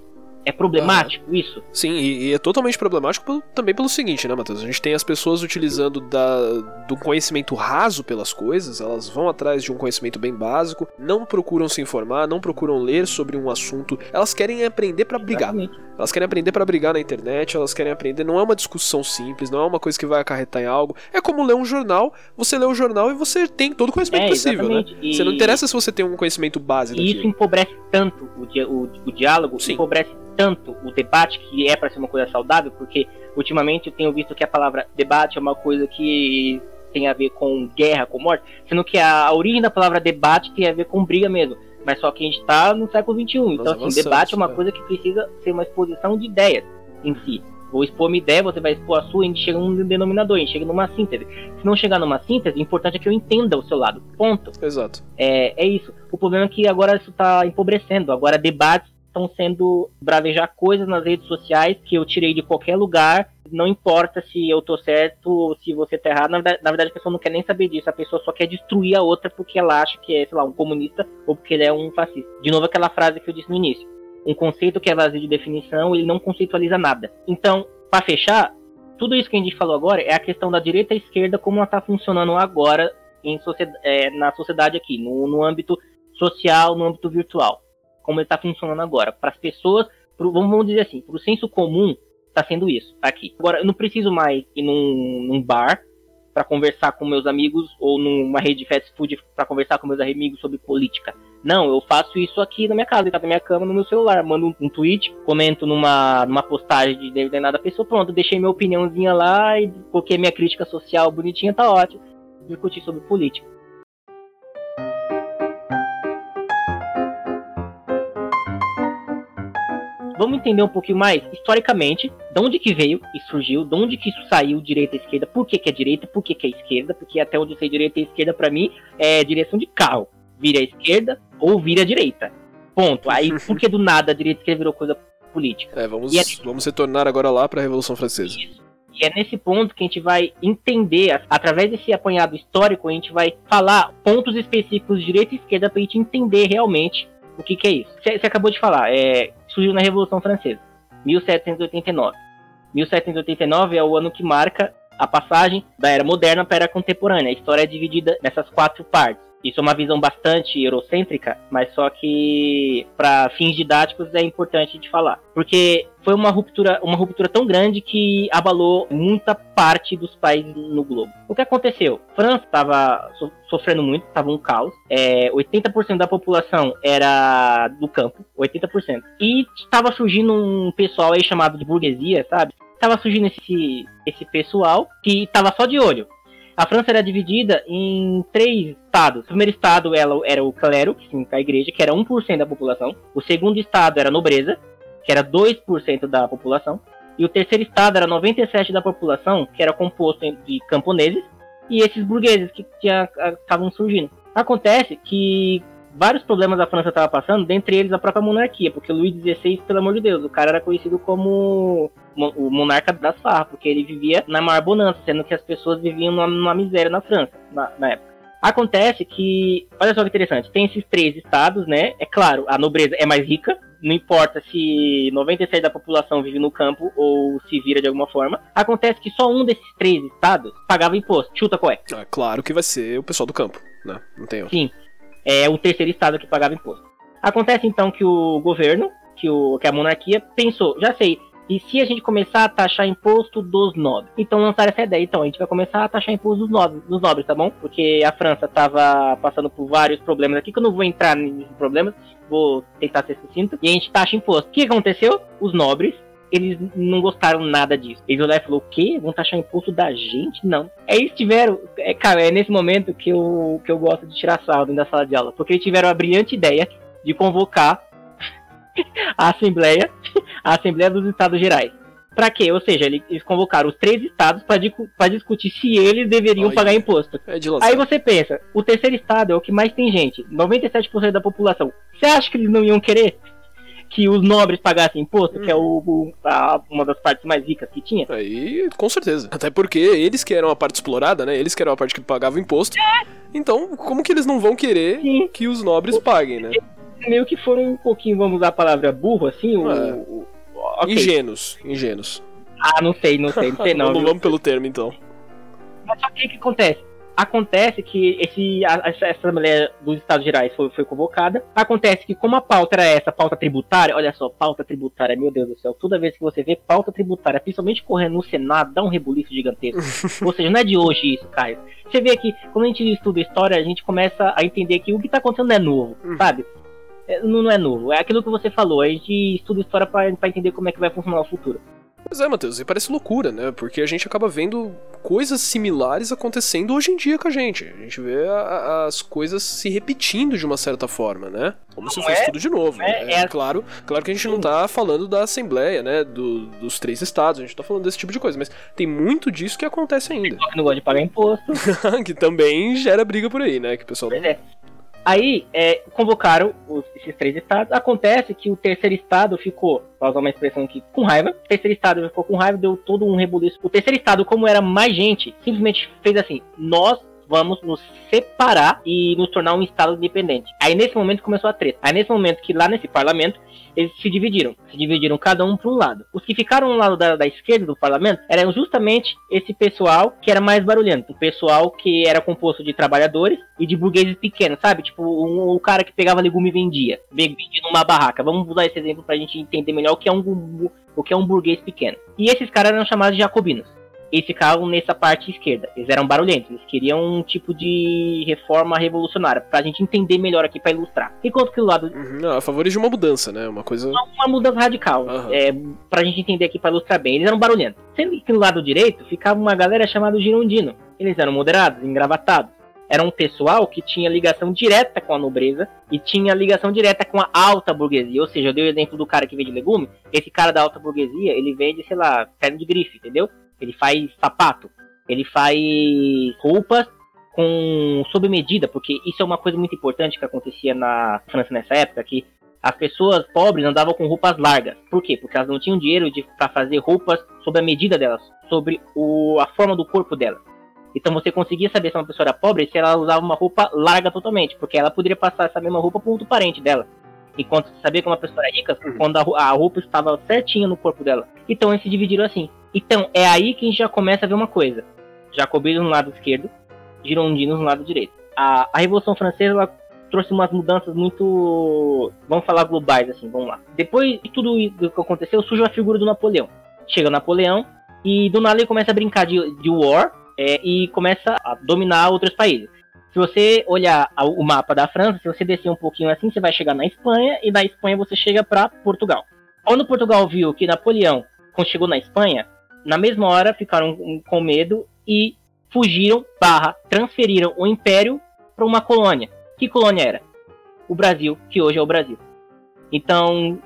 É problemático isso? Sim, e, e, é totalmente problemático pelo, também pelo seguinte, né, Matheus? A gente tem as pessoas utilizando da, do conhecimento raso pelas coisas, elas vão atrás de um conhecimento bem básico, não procuram se informar, não procuram ler sobre um assunto, elas querem aprender para brigar. Exatamente. Elas querem aprender para brigar na internet, elas querem aprender. Não é uma discussão simples, não é uma coisa que vai acarretar em algo. É como ler um jornal, você lê o um jornal e você tem todo o conhecimento é, possível, né? E... Você não interessa se você tem um conhecimento básico. E isso empobrece tanto o, di o, o diálogo, Sim. empobrece tanto o debate, que é para ser uma coisa saudável, porque ultimamente eu tenho visto que a palavra debate é uma coisa que tem a ver com guerra, com morte, sendo que a origem da palavra debate tem a ver com briga mesmo. Mas só que a gente está no século XXI. Então, assim, debate é uma né? coisa que precisa ser uma exposição de ideias em si. Vou expor minha ideia, você vai expor a sua, a gente chega num denominador, a gente chega numa síntese. Se não chegar numa síntese, o importante é que eu entenda o seu lado. Ponto. Exato. É, é isso. O problema é que agora isso está empobrecendo. Agora debates estão sendo bravejar coisas nas redes sociais que eu tirei de qualquer lugar. Não importa se eu tô certo ou se você tá errado. Na verdade, na verdade, a pessoa não quer nem saber disso. A pessoa só quer destruir a outra porque ela acha que é, sei lá, um comunista ou porque ele é um fascista. De novo, aquela frase que eu disse no início. Um conceito que é vazio de definição, ele não conceitualiza nada. Então, para fechar, tudo isso que a gente falou agora é a questão da direita e esquerda, como ela está funcionando agora em sociedade, é, na sociedade aqui, no, no âmbito social, no âmbito virtual. Como ele está funcionando agora. Para as pessoas, pro, vamos dizer assim, para o senso comum, está sendo isso aqui. Agora, eu não preciso mais ir num, num bar para conversar com meus amigos ou numa rede de fast food para conversar com meus amigos sobre política. Não, eu faço isso aqui na minha casa, deitado na minha cama, no meu celular. Mando um tweet, comento numa, numa postagem de determinada pessoa, pronto, deixei minha opiniãozinha lá e coloquei minha crítica social bonitinha, tá ótimo. Discutir sobre política. Vamos entender um pouquinho mais, historicamente, de onde que veio e surgiu, de onde que isso saiu, direita e esquerda, por que, que é direita, por que, que é esquerda, porque até onde eu sei direita e esquerda, para mim, é direção de carro. Vira a esquerda ou vira a direita. Ponto. Aí, *laughs* por que do nada a direita esquerda virou coisa política? É, vamos, é... vamos retornar agora lá para a Revolução Francesa. Isso. E é nesse ponto que a gente vai entender, através desse apanhado histórico, a gente vai falar pontos específicos de direita e esquerda para a gente entender realmente o que, que é isso. Você acabou de falar, é, surgiu na Revolução Francesa, 1789. 1789 é o ano que marca a passagem da era moderna para a era contemporânea. A história é dividida nessas quatro partes. Isso é uma visão bastante eurocêntrica, mas só que para fins didáticos é importante de falar, porque foi uma ruptura, uma ruptura tão grande que abalou muita parte dos países no globo. O que aconteceu? França estava so sofrendo muito, estava um caos. É, 80% da população era do campo, 80%. E estava surgindo um pessoal aí chamado de burguesia, sabe? Tava surgindo esse, esse pessoal que estava só de olho a França era dividida em três estados. O primeiro estado ela, era o clero, que significa a igreja, que era 1% da população. O segundo estado era a nobreza, que era 2% da população. E o terceiro estado era 97% da população, que era composto de camponeses e esses burgueses que estavam surgindo. Acontece que vários problemas a França estava passando, dentre eles a própria monarquia, porque Luís XVI, pelo amor de Deus, o cara era conhecido como o monarca das farras, porque ele vivia na maior bonança, sendo que as pessoas viviam numa, numa miséria na França, na, na, época. Acontece que, olha só que interessante, tem esses três estados, né? É claro, a nobreza é mais rica, não importa se 97% da população vive no campo ou se vira de alguma forma. Acontece que só um desses três estados pagava imposto. Chuta qual é? Ah, claro que vai ser o pessoal do campo, né? Não tem outro. Sim é o terceiro estado que pagava imposto. Acontece então que o governo, que, o, que a monarquia, pensou, já sei, e se a gente começar a taxar imposto dos nobres? Então lançaram essa ideia. Então, a gente vai começar a taxar imposto dos nobres, dos nobres tá bom? Porque a França estava passando por vários problemas aqui, que eu não vou entrar nesses problemas, vou tentar ser sucinto. E a gente taxa imposto. O que aconteceu? Os nobres eles não gostaram nada disso. Eles olharam e falaram, o quê? Vão taxar imposto da gente? Não. É eles tiveram, é, cara, é nesse momento que eu, que eu gosto de tirar saldo da sala de aula, porque eles tiveram a brilhante ideia de convocar *laughs* a Assembleia, a Assembleia dos Estados Gerais. Pra quê? Ou seja, eles convocaram os três estados para discutir se eles deveriam pagar imposto. É Aí você pensa, o terceiro estado é o que mais tem gente, 97% da população. Você acha que eles não iam querer? Que os nobres pagassem imposto, hum. que é o, o a, uma das partes mais ricas que tinha. Aí, com certeza. Até porque eles que eram a parte explorada, né? Eles que eram a parte que pagava imposto. É. Então, como que eles não vão querer Sim. que os nobres paguem, né? Meio que foram um pouquinho, vamos usar a palavra burro, assim, o, é. o okay. Ingênuos, ingênuos. Ah, não sei, não sei, não sei *laughs* não. vamos, vamos pelo termo, então. Mas só que o que acontece? Acontece que esse, a, essa Assembleia dos Estados Gerais foi, foi convocada. Acontece que, como a pauta era essa, pauta tributária, olha só, pauta tributária, meu Deus do céu, toda vez que você vê pauta tributária, principalmente correndo no Senado, dá um rebuliço gigantesco. *laughs* Ou seja, não é de hoje isso, Caio. Você vê que, quando a gente estuda história, a gente começa a entender que o que está acontecendo não é novo, hum. sabe? É, não, não é novo. É aquilo que você falou, a gente estuda história para entender como é que vai funcionar o futuro. Pois é, Matheus, e parece loucura, né? Porque a gente acaba vendo coisas similares acontecendo hoje em dia com a gente. A gente vê a, a, as coisas se repetindo de uma certa forma, né? Como não se fosse é, tudo de novo. É, né? é, claro, claro que a gente não tá falando da Assembleia, né? Do, dos três estados, a gente tá falando desse tipo de coisa, mas tem muito disso que acontece ainda. Que não gosta de pagar imposto. *laughs* que também gera briga por aí, né? Que o pessoal pois é. Aí, é, convocaram os, esses três estados. Acontece que o terceiro estado ficou, para usar uma expressão aqui, com raiva. O terceiro estado ficou com raiva, deu todo um rebuliço. O terceiro estado, como era mais gente, simplesmente fez assim: nós vamos nos separar e nos tornar um estado independente. Aí nesse momento começou a treta. Aí nesse momento que lá nesse parlamento eles se dividiram. Se dividiram cada um para um lado. Os que ficaram no lado da, da, esquerda do parlamento eram justamente esse pessoal que era mais barulhento. O pessoal que era composto de trabalhadores e de burgueses pequenos, sabe? Tipo, um, o cara que pegava legume e vendia. Vendia numa barraca. Vamos usar esse exemplo para a gente entender melhor o que é um, o que é um burguês pequeno. E esses caras eram chamados de jacobinos eles ficavam nessa parte esquerda. Eles eram barulhentos, eles queriam um tipo de reforma revolucionária, pra gente entender melhor aqui para ilustrar. Enquanto que o lado. Uhum, a favor de uma mudança, né? Uma coisa. Uma, uma mudança radical. Uhum. É, pra gente entender aqui para ilustrar bem. Eles eram barulhentos. Sendo que no lado direito ficava uma galera chamada Girondino. Eles eram moderados, engravatados. Era um pessoal que tinha ligação direta com a nobreza e tinha ligação direta com a alta burguesia. Ou seja, eu dei o exemplo do cara que vende legume. Esse cara da alta burguesia, ele vende, sei lá, perna de grife, entendeu? Ele faz sapato, ele faz roupas com sob medida, porque isso é uma coisa muito importante que acontecia na França nessa época, que as pessoas pobres andavam com roupas largas. Por quê? Porque elas não tinham dinheiro para fazer roupas sob a medida delas, sobre o, a forma do corpo delas. Então você conseguia saber se uma pessoa era pobre se ela usava uma roupa larga totalmente, porque ela poderia passar essa mesma roupa para outro parente dela. Enquanto você sabia que uma pessoa era rica, uhum. quando a, a roupa estava certinha no corpo dela. Então eles se dividiram assim. Então, é aí que a gente já começa a ver uma coisa. Jacobinos no lado esquerdo, girondinos no lado direito. A, a Revolução Francesa ela trouxe umas mudanças muito, vamos falar globais assim, vamos lá. Depois de tudo isso que aconteceu, surge a figura do Napoleão. Chega o Napoleão e do nada ele começa a brincar de, de war é, e começa a dominar outros países. Se você olhar o mapa da França, se você descer um pouquinho assim, você vai chegar na Espanha e da Espanha você chega para Portugal. Quando Portugal viu que Napoleão, chegou na Espanha, na mesma hora ficaram com medo e fugiram, barra, transferiram o império para uma colônia. Que colônia era? O Brasil, que hoje é o Brasil. Então,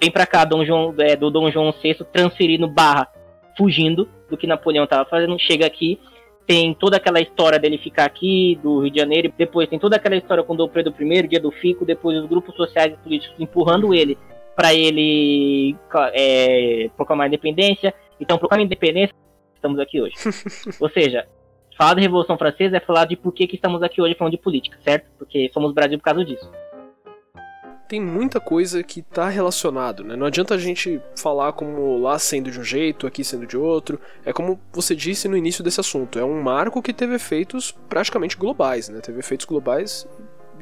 vem para cá Dom João, é, do Dom João VI transferindo barra, fugindo do que Napoleão estava fazendo, chega aqui, tem toda aquela história dele ficar aqui, do Rio de Janeiro, depois tem toda aquela história com Dom Pedro I, dia do Fico, depois os grupos sociais e políticos empurrando ele para ele é, proclamar a independência, então, proclamar independência, estamos aqui hoje. *laughs* Ou seja, falar da Revolução Francesa é falar de por que, que estamos aqui hoje falando de política, certo? Porque somos Brasil por causa disso. Tem muita coisa que está relacionado, né? Não adianta a gente falar como lá sendo de um jeito, aqui sendo de outro. É como você disse no início desse assunto, é um marco que teve efeitos praticamente globais, né? Teve efeitos globais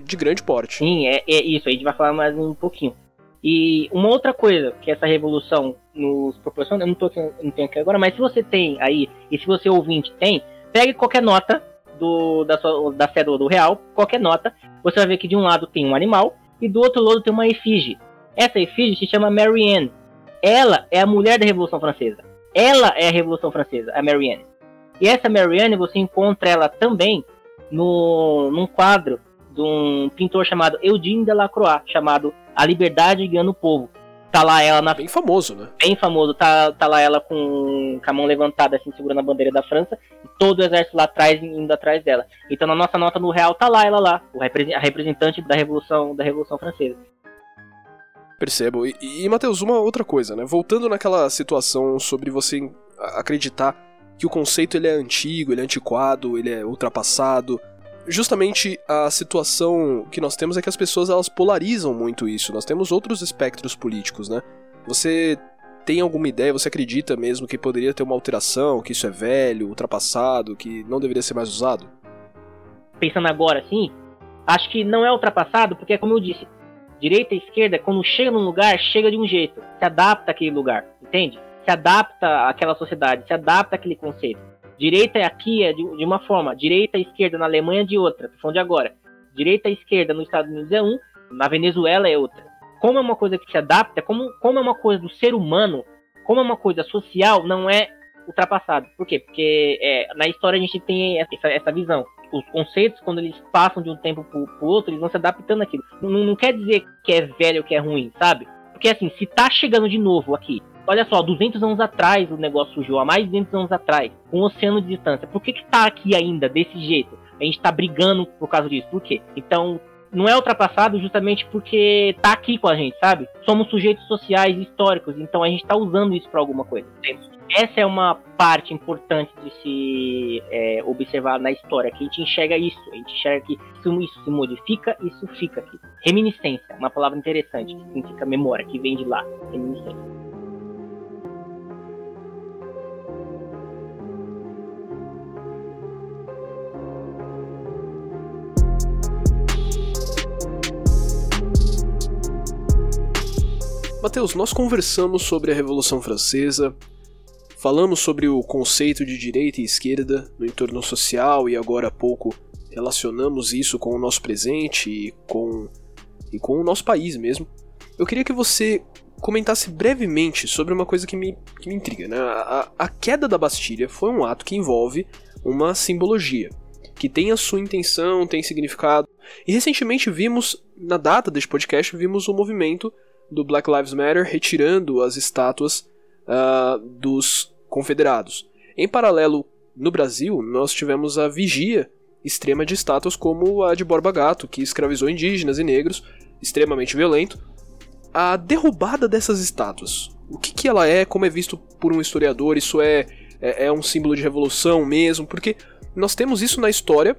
de grande porte. Sim, é, é isso. A gente vai falar mais um pouquinho. E uma outra coisa que essa revolução nos proporciona, eu não, tô não tenho aqui agora, mas se você tem aí, e se você ouvinte tem, pegue qualquer nota do, da, sua, da cédula do real, qualquer nota, você vai ver que de um lado tem um animal e do outro lado tem uma efígie. Essa efígie se chama Marianne. Ela é a mulher da Revolução Francesa. Ela é a Revolução Francesa, a Marianne. E essa Marianne você encontra ela também no, num quadro de um pintor chamado Eugène Delacroix, chamado A Liberdade Guiando o Povo. Tá lá ela na. Bem famoso, né? Bem famoso. Tá, tá lá ela com, com a mão levantada, assim, segurando a bandeira da França, e todo o exército lá atrás, indo atrás dela. Então na nossa nota no Real tá lá ela lá, a representante da Revolução, da Revolução Francesa. Percebo. E, e Matheus, uma outra coisa, né? Voltando naquela situação sobre você acreditar que o conceito ele é antigo, ele é antiquado, ele é ultrapassado, justamente a situação que nós temos é que as pessoas elas polarizam muito isso. Nós temos outros espectros políticos, né? Você tem alguma ideia, você acredita mesmo que poderia ter uma alteração, que isso é velho, ultrapassado, que não deveria ser mais usado? Pensando agora assim, acho que não é ultrapassado, porque como eu disse, direita e esquerda, quando chega num lugar, chega de um jeito, se adapta àquele lugar, entende? Se adapta àquela sociedade, se adapta àquele conceito. Direita aqui é de, de uma forma, direita e esquerda na Alemanha é de outra, tô falando de agora. Direita e esquerda nos Estados Unidos é um, na Venezuela é outra. Como é uma coisa que se adapta, como, como é uma coisa do ser humano, como é uma coisa social, não é ultrapassado. Por quê? Porque é, na história a gente tem essa, essa visão. Os conceitos, quando eles passam de um tempo pro, pro outro, eles vão se adaptando àquilo. Não, não quer dizer que é velho ou que é ruim, sabe? Porque assim, se tá chegando de novo aqui, olha só, 200 anos atrás o negócio surgiu, há mais de 200 anos atrás, um oceano de distância. Por que que tá aqui ainda desse jeito? A gente tá brigando por causa disso. Por quê? Então, não é ultrapassado justamente porque tá aqui com a gente, sabe? Somos sujeitos sociais históricos, então a gente tá usando isso para alguma coisa. Essa é uma parte importante de se é, observar na história, que a gente enxerga isso, a gente enxerga que isso, isso se modifica, isso fica aqui. Reminiscência, uma palavra interessante, que significa memória, que vem de lá, reminiscência. Mateus, nós conversamos sobre a Revolução Francesa, falamos sobre o conceito de direita e esquerda no entorno social e agora há pouco relacionamos isso com o nosso presente e com, e com o nosso país mesmo. Eu queria que você comentasse brevemente sobre uma coisa que me, que me intriga. Né? A, a queda da Bastilha foi um ato que envolve uma simbologia, que tem a sua intenção, tem significado. E recentemente vimos, na data deste podcast, vimos o movimento do Black Lives Matter retirando as estátuas uh, dos confederados. Em paralelo, no Brasil, nós tivemos a vigia extrema de estátuas como a de Borba Gato, que escravizou indígenas e negros, extremamente violento. A derrubada dessas estátuas, o que, que ela é, como é visto por um historiador, isso é, é, é um símbolo de revolução mesmo, porque nós temos isso na história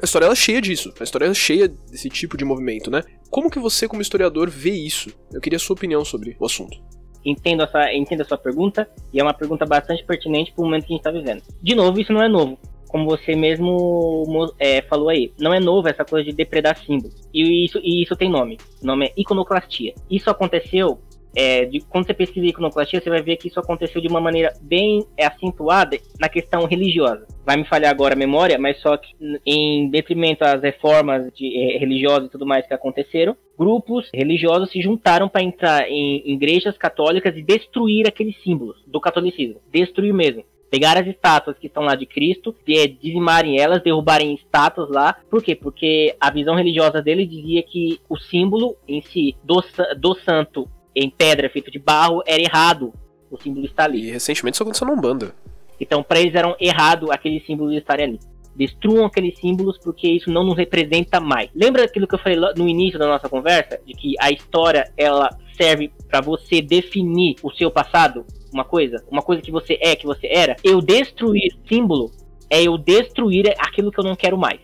a história é cheia disso, a história é cheia desse tipo de movimento, né? Como que você, como historiador, vê isso? Eu queria a sua opinião sobre o assunto. Entendo, essa, entendo a sua pergunta, e é uma pergunta bastante pertinente para o momento que a gente está vivendo. De novo, isso não é novo. Como você mesmo é, falou aí, não é novo essa coisa de depredar símbolos. E isso, e isso tem nome. O nome é iconoclastia. Isso aconteceu é, de, quando você pesquisa iconoclastia, você vai ver que isso aconteceu de uma maneira bem acentuada na questão religiosa. Vai me falhar agora a memória, mas só que em detrimento às reformas de, é, religiosas e tudo mais que aconteceram, grupos religiosos se juntaram para entrar em igrejas católicas e destruir aqueles símbolos do catolicismo. Destruir mesmo pegar as estátuas que estão lá de Cristo, dizimarem elas, derrubarem estátuas lá. Por quê? Porque a visão religiosa dele dizia que o símbolo em si do, do santo em pedra feito de barro era errado o símbolo estar ali. E recentemente isso aconteceu num banda. Então, para eles eram errado aqueles símbolos estarem ali. Destruam aqueles símbolos porque isso não nos representa mais. Lembra aquilo que eu falei no início da nossa conversa? De que a história ela serve para você definir o seu passado? Uma coisa? Uma coisa que você é, que você era? Eu destruir símbolo é eu destruir aquilo que eu não quero mais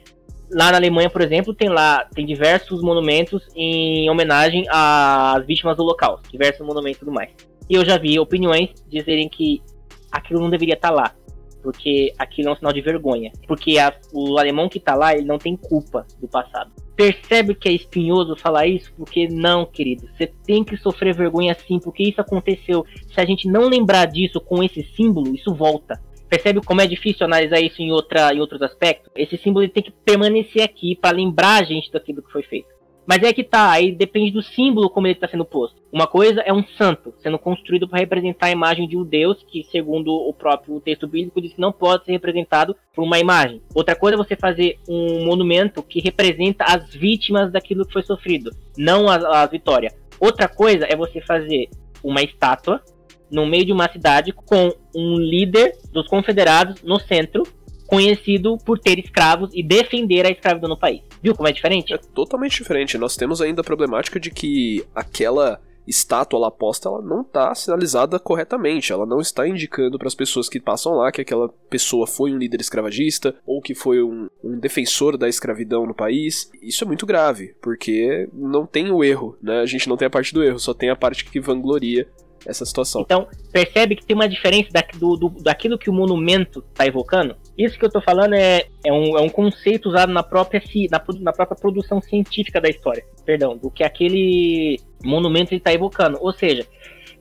lá na Alemanha, por exemplo, tem lá tem diversos monumentos em homenagem às vítimas do Holocausto, diversos monumentos e tudo mais. E eu já vi opiniões dizerem que aquilo não deveria estar tá lá, porque aquilo é um sinal de vergonha, porque a, o alemão que está lá ele não tem culpa do passado. Percebe que é espinhoso falar isso? Porque não, querido. Você tem que sofrer vergonha sim, porque isso aconteceu. Se a gente não lembrar disso com esse símbolo, isso volta. Percebe como é difícil analisar isso em, outra, em outros aspectos? Esse símbolo tem que permanecer aqui para lembrar a gente daquilo que foi feito. Mas é que tá, aí depende do símbolo como ele está sendo posto. Uma coisa é um santo sendo construído para representar a imagem de um deus que, segundo o próprio texto bíblico, diz que não pode ser representado por uma imagem. Outra coisa é você fazer um monumento que representa as vítimas daquilo que foi sofrido, não a, vitória. Outra coisa é você fazer uma estátua no meio de uma cidade com um líder dos confederados no centro, conhecido por ter escravos e defender a escravidão no país. Viu como é diferente? É totalmente diferente. Nós temos ainda a problemática de que aquela estátua lá posta ela não está sinalizada corretamente, ela não está indicando para as pessoas que passam lá que aquela pessoa foi um líder escravagista ou que foi um, um, defensor da escravidão no país. Isso é muito grave, porque não tem o erro, né? A gente não tem a parte do erro, só tem a parte que vangloria essa situação. Então, percebe que tem uma diferença da, do, do, daquilo que o monumento está evocando? Isso que eu estou falando é, é, um, é um conceito usado na própria, na, na própria produção científica da história. Perdão, do que aquele monumento está evocando. Ou seja,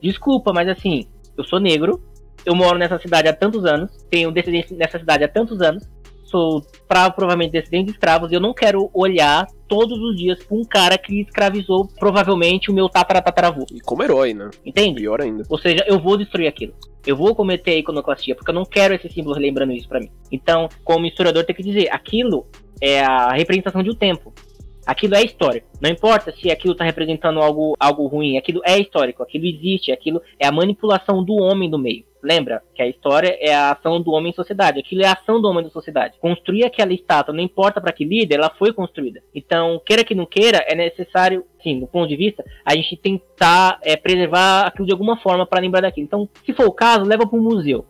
desculpa, mas assim, eu sou negro, eu moro nessa cidade há tantos anos, tenho descendência nessa cidade há tantos anos, sou pra, provavelmente descendente de escravos e eu não quero olhar todos os dias pra um cara que escravizou provavelmente o meu tataravô. E como herói, né? Entende? Pior ainda. Ou seja, eu vou destruir aquilo. Eu vou cometer a iconoclastia, porque eu não quero esse símbolo lembrando isso para mim. Então, como historiador, tem que dizer, aquilo é a representação de um tempo. Aquilo é histórico. Não importa se aquilo está representando algo, algo ruim, aquilo é histórico, aquilo existe, aquilo é a manipulação do homem do meio. Lembra que a história é a ação do homem em sociedade, aquilo é a ação do homem da sociedade. Construir aquela estátua, não importa para que líder, ela foi construída. Então, queira que não queira, é necessário, sim, do ponto de vista, a gente tentar é, preservar aquilo de alguma forma para lembrar daquilo. Então, se for o caso, leva para o museu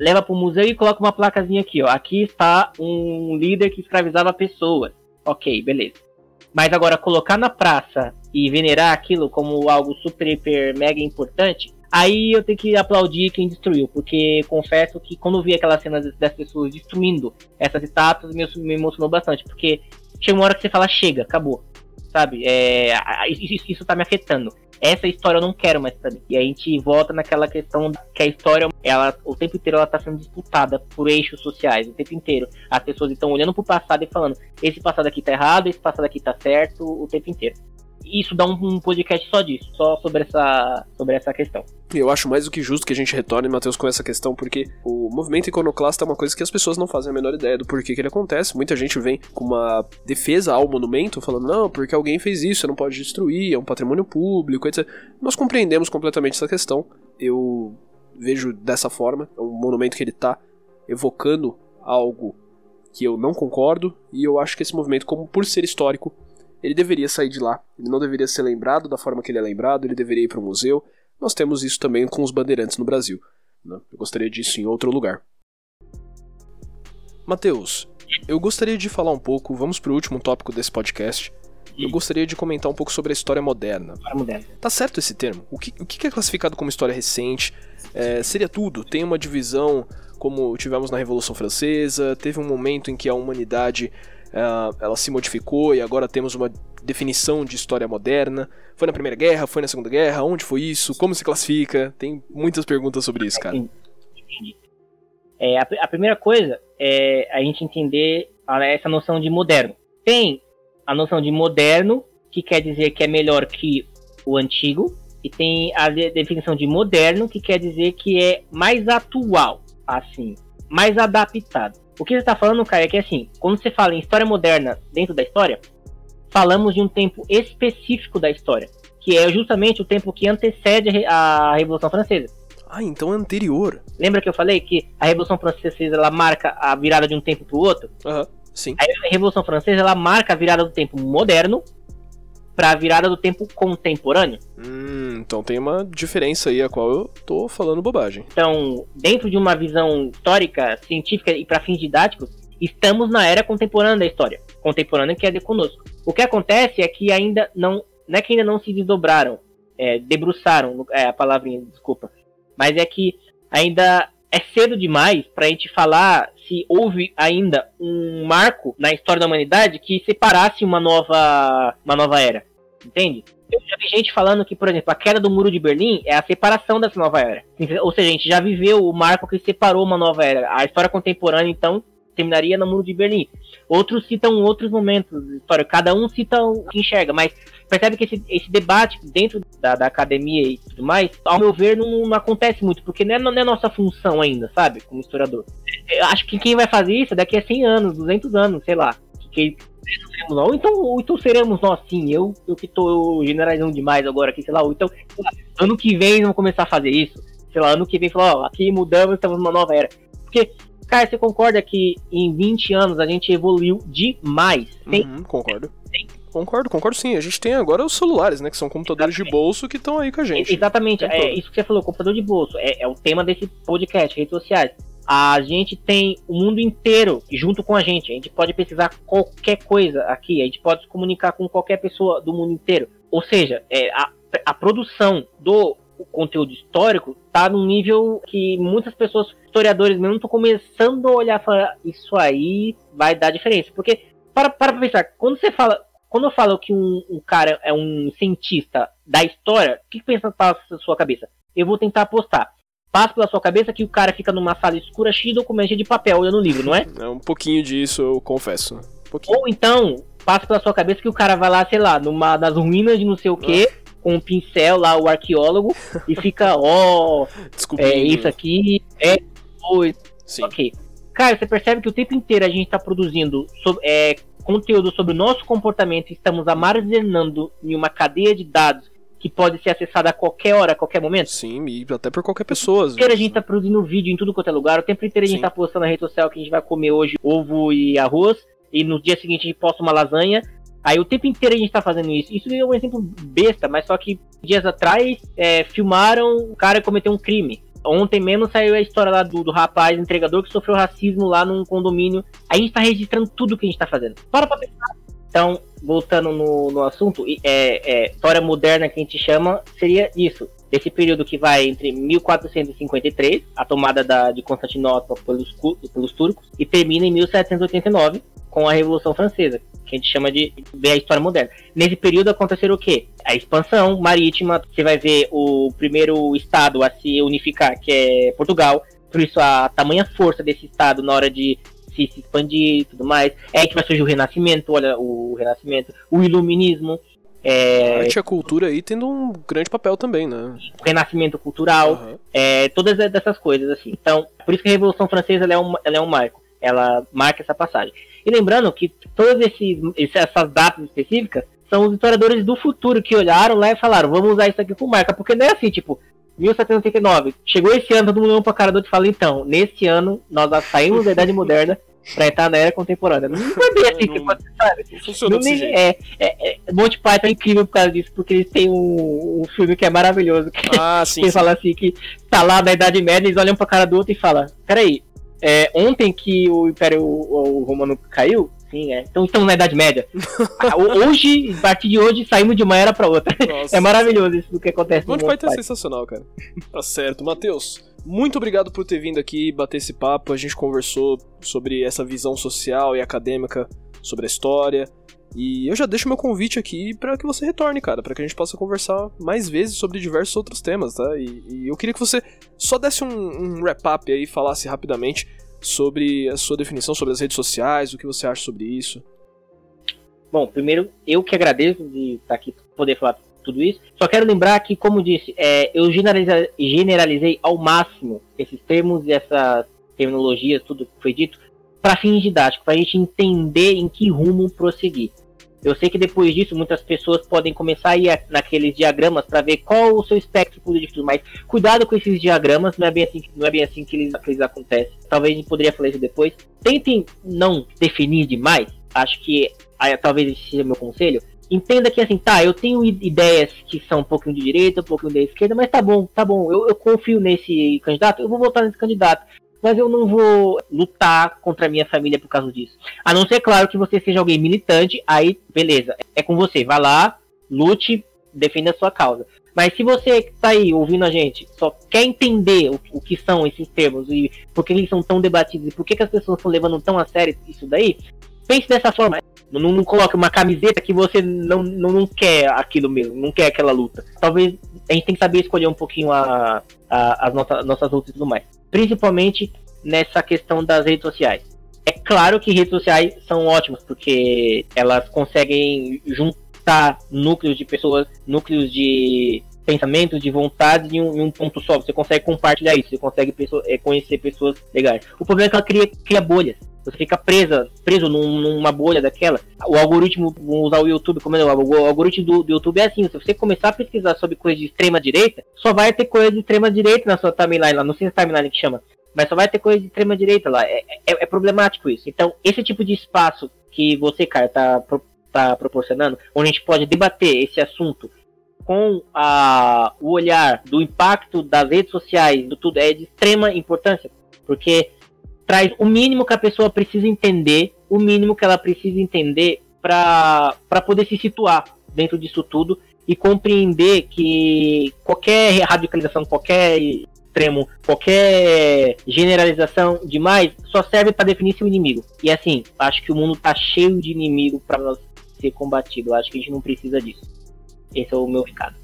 leva para o museu e coloca uma placazinha aqui, ó. Aqui está um líder que escravizava pessoas. Ok, beleza. Mas agora colocar na praça e venerar aquilo como algo super, hiper, mega importante, aí eu tenho que aplaudir quem destruiu, porque confesso que quando eu vi aquelas cenas das pessoas destruindo essas estátuas, me, me emocionou bastante, porque chega uma hora que você fala, chega, acabou, sabe? É, isso, isso tá me afetando essa história eu não quero mais mim. E a gente volta naquela questão que a história, ela, o tempo inteiro ela tá sendo disputada por eixos sociais, o tempo inteiro. As pessoas estão olhando pro passado e falando, esse passado aqui tá errado, esse passado aqui tá certo, o tempo inteiro isso dá um, um, podcast só disso, só sobre essa, sobre essa questão. Eu acho mais do que justo que a gente retorne, Matheus, com essa questão, porque o movimento iconoclasta é uma coisa que as pessoas não fazem a menor ideia do porquê que ele acontece. Muita gente vem com uma defesa ao monumento, falando, não, porque alguém fez isso, você não pode destruir, é um patrimônio público, etc. Nós compreendemos completamente essa questão. Eu vejo dessa forma, é um monumento que ele está evocando algo que eu não concordo, e eu acho que esse movimento, como por ser histórico, ele deveria sair de lá. Ele não deveria ser lembrado da forma que ele é lembrado, ele deveria ir para o museu. Nós temos isso também com os bandeirantes no Brasil. Né? Eu gostaria disso em outro lugar. Mateus, eu gostaria de falar um pouco, vamos para o último tópico desse podcast. Eu gostaria de comentar um pouco sobre a história moderna. História moderna. Tá certo esse termo? O que, o que é classificado como história recente? É, seria tudo? Tem uma divisão como tivemos na Revolução Francesa? Teve um momento em que a humanidade ela se modificou e agora temos uma definição de história moderna. Foi na Primeira Guerra, foi na Segunda Guerra, onde foi isso, como se classifica? Tem muitas perguntas sobre isso, cara. É, a, a, primeira coisa é a gente entender essa noção de moderno. Tem a noção de moderno, que quer dizer que é melhor que o antigo, e tem a definição de moderno, que quer dizer que é mais atual, assim, mais adaptado. O que você está falando, cara, é que assim, quando você fala em história moderna dentro da história, falamos de um tempo específico da história, que é justamente o tempo que antecede a Revolução Francesa. Ah, então é anterior. Lembra que eu falei que a Revolução Francesa ela marca a virada de um tempo para o outro? Aham, uhum, sim. A Revolução Francesa ela marca a virada do tempo moderno para a virada do tempo contemporâneo. Hum, então tem uma diferença aí a qual eu tô falando bobagem. Então, dentro de uma visão histórica, científica e para fins didáticos, estamos na era contemporânea da história, contemporânea que é de conosco. O que acontece é que ainda não, não é que ainda não se desdobraram, é, debruçaram, é a palavrinha, desculpa, mas é que ainda é cedo demais para a gente falar se houve ainda um marco na história da humanidade que separasse uma nova, uma nova era. Entende? Eu já vi gente falando que, por exemplo, a queda do muro de Berlim é a separação dessa nova era. Ou seja, a gente já viveu o marco que separou uma nova era. A história contemporânea, então, terminaria no muro de Berlim. Outros citam outros momentos da história. Cada um cita o que enxerga, mas percebe que esse, esse debate dentro da, da, academia e tudo mais, ao meu ver, não, não acontece muito, porque não é, não é nossa função ainda, sabe? Como historiador. Eu acho que quem vai fazer isso é daqui a 100 anos, 200 anos, sei lá. Que, ou então, ou então seremos nós sim, eu, eu que tô generalizando demais agora aqui, sei lá, ou então, lá, ano que vem vamos começar a fazer isso, sei lá, ano que vem falar, ó, aqui mudamos, estamos numa nova era. Porque, cara, você concorda que em 20 anos a gente evoluiu demais? Tem, uhum, concordo. Tem. Concordo, concordo sim. A gente tem agora os celulares, né? Que são computadores Exatamente. de bolso que estão aí com a gente. Exatamente, é isso que você falou, computador de bolso. É, é o tema desse podcast, redes sociais a gente tem o mundo inteiro junto com a gente. A gente pode pesquisar qualquer coisa aqui, a gente pode se comunicar com qualquer pessoa do mundo inteiro. Ou seja, é, a, a produção do conteúdo histórico está num nível que muitas pessoas, historiadores mesmo, estão começando a olhar e falar: isso aí vai dar diferença. Porque, para, para pensar, quando você fala. Quando eu falo que um, um cara é um cientista da história, o que, que pensa na sua cabeça? Eu vou tentar apostar passa pela sua cabeça que o cara fica numa sala escura cheia de documentos de papel olhando o livro, não é? É um pouquinho disso, eu confesso. Um Ou então, passa pela sua cabeça que o cara vai lá, sei lá, numa das ruínas de não sei o quê, ah. com um pincel lá, o arqueólogo, e fica, *laughs* ó, oh, é isso aqui, é, foi. Sim. Ok. Cara, você percebe que o tempo inteiro a gente tá produzindo sobre, é, conteúdo sobre o nosso comportamento, estamos armazenando em uma cadeia de dados que pode ser acessada a qualquer hora, a qualquer momento? Sim, e até por qualquer pessoa. O tempo inteiro a gente tá produzindo vídeo em tudo quanto é lugar, o tempo inteiro a gente Sim. tá postando na rede social que a gente vai comer hoje ovo e arroz, e no dia seguinte a gente posta uma lasanha. Aí o tempo inteiro a gente tá fazendo isso. Isso é um exemplo besta, mas só que dias atrás é, filmaram o cara cometeu um crime. Ontem mesmo saiu a história lá do, do rapaz entregador que sofreu racismo lá num condomínio. A gente tá registrando tudo que a gente tá fazendo. Para pra pensar. Então, voltando no, no assunto, é, é, história moderna que a gente chama seria isso. Desse período que vai entre 1453, a tomada da, de Constantinopla pelos, pelos turcos, e termina em 1789, com a Revolução Francesa, que a gente chama de ver a história moderna. Nesse período aconteceu o quê? A expansão marítima, você vai ver o primeiro estado a se unificar, que é Portugal, por isso a tamanha força desse estado na hora de se, se expandir e tudo mais. É aí que vai surgir o Renascimento, olha, o Renascimento, o Iluminismo. É... A arte e a cultura aí tendo um grande papel também, né? O renascimento cultural, uhum. é, todas essas coisas, assim. Então, por isso que a Revolução Francesa ela é, um, ela é um marco. Ela marca essa passagem. E lembrando que todas esses, essas datas específicas são os historiadores do futuro que olharam lá e falaram, vamos usar isso aqui como marca. Porque não é assim, tipo, 1789, chegou esse ano, todo mundo olhou pra cara do outro e fala, então, nesse ano nós saímos da Idade Moderna *laughs* pra entrar na era contemporânea. Não foi bem assim que sabe? Não funciona não, é, é, é, Monty Python é incrível por causa disso, porque eles têm um, um filme que é maravilhoso. Que, ah, *laughs* sim, que sim. fala assim, que tá lá na Idade Média, eles olham pra cara do outro e falam, peraí, é, ontem que o Império o, o Romano caiu, sim, é. Então estamos na Idade Média. *laughs* Ah, hoje, a partir de hoje, saímos de uma era pra outra. Nossa. É maravilhoso isso do que acontece. Monty Python é sensacional, cara. Tá certo. Matheus, muito obrigado por ter vindo aqui bater esse papo. A gente conversou sobre essa visão social e acadêmica sobre a história. E eu já deixo meu convite aqui para que você retorne, cara, para que a gente possa conversar mais vezes sobre diversos outros temas, tá? E, e eu queria que você só desse um, um wrap-up aí, falasse rapidamente sobre a sua definição sobre as redes sociais, o que você acha sobre isso. Bom, primeiro eu que agradeço de estar aqui poder falar tudo isso. Só quero lembrar que, como disse, é, eu generalizei, generalizei ao máximo esses termos e essas terminologias, tudo que foi dito, para fins didáticos, para a gente entender em que rumo prosseguir. Eu sei que depois disso muitas pessoas podem começar a ir naqueles diagramas para ver qual o seu espectro político, mas cuidado com esses diagramas, não é bem assim, não é bem assim que eles, que eles acontecem. Talvez a gente poderia falar isso depois. Tentem não definir demais. Acho que aí, talvez esse seja meu conselho. Entenda que assim, tá, eu tenho ideias que são um pouquinho de direita, um pouquinho da esquerda, mas tá bom, tá bom, eu, eu confio nesse candidato, eu vou votar nesse candidato mas eu não vou lutar contra a minha família por causa disso. A não ser, claro, que você seja alguém militante, aí, beleza, é com você. Vai lá, lute, defenda a sua causa. Mas se você que tá aí ouvindo a gente só quer entender o, o que são esses termos e por que eles são tão debatidos e por que, que as pessoas estão levando tão a sério isso daí, pense dessa forma. Não, não coloque uma camiseta que você não, não, não, quer aquilo mesmo, não quer aquela luta. Talvez a gente tem que saber escolher um pouquinho a, a, as nossa, nossas lutas e tudo mais principalmente nessa questão das redes sociais. É claro que redes sociais são ótimas, porque elas conseguem juntar núcleos de pessoas, núcleos de pensamentos, de vontade em um, em um, ponto só. Você consegue compartilhar isso, você consegue pessoa, é, conhecer pessoas legais. O problema é que ela cria, cria bolhas. Você fica presa, preso num, numa bolha daquela. O algoritmo, vamos usar o YouTube como é, o algoritmo do, do, YouTube é assim, se você começar a pesquisar sobre coisa de extrema direita, só vai ter coisa de extrema direita na sua timeline lá, não sei se é timeline que chama, mas só vai ter coisa de extrema direita lá. É, é, é problemático isso. Então, esse tipo de espaço que você, cara, tá, tá proporcionando, onde a gente pode debater esse assunto com a, o olhar do impacto das redes sociais, do tudo, é de extrema importância, porque traz o mínimo que a pessoa precisa entender, o mínimo que ela precisa entender para poder se situar dentro disso tudo e compreender que qualquer radicalização, qualquer extremo, qualquer generalização demais só serve para definir seu inimigo. E assim, acho que o mundo tá cheio de inimigo para ser combatido. Acho que a gente não precisa disso. Esse é o meu recado.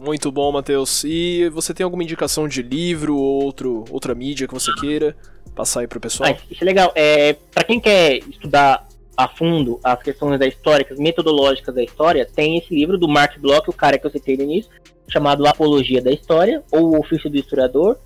Muito bom, Matheus. E você tem alguma indicação de livro ou outro, outra mídia que você queira passar aí pro pessoal? Ah, isso é legal. É, para quem quer estudar a fundo as questões da história, as metodológicas da história, tem esse livro do Mark Bloch, o cara que eu citei no início, chamado Apologia da História, ou O Ofício do Historiador,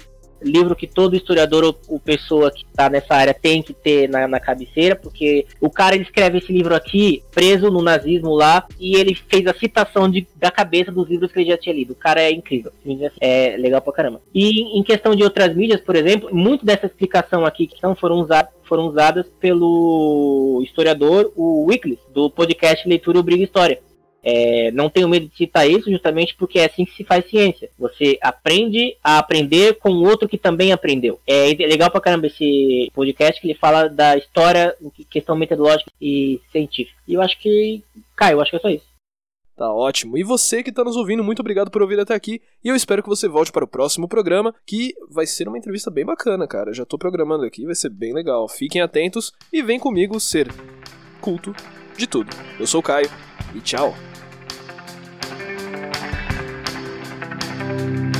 livro que todo historiador ou, ou pessoa que está nessa área tem que ter na, na, cabeceira, porque o cara escreve esse livro aqui, preso no nazismo lá, e ele fez a citação de, da cabeça dos livros que ele já tinha lido. O cara é incrível. É legal pra caramba. E em questão de outras mídias, por exemplo, muito dessa explicação aqui que não foram usadas foram usadas pelo historiador, o Wycliffe, do podcast Leitura Obriga História. É, não tenho medo de citar isso justamente porque é assim que se faz ciência. Você aprende a aprender com outro que também aprendeu. É legal pra caramba esse podcast que ele fala da história, questão metodológica e científica. E eu acho que, Caio, eu acho que é só isso. Tá ótimo. E você que está nos ouvindo, muito obrigado por ouvir até aqui. E eu espero que você volte para o próximo programa, que vai ser uma entrevista bem bacana, cara. Já estou programando aqui, vai ser bem legal. Fiquem atentos e vem comigo ser culto de tudo. Eu sou o Caio e tchau. Bye.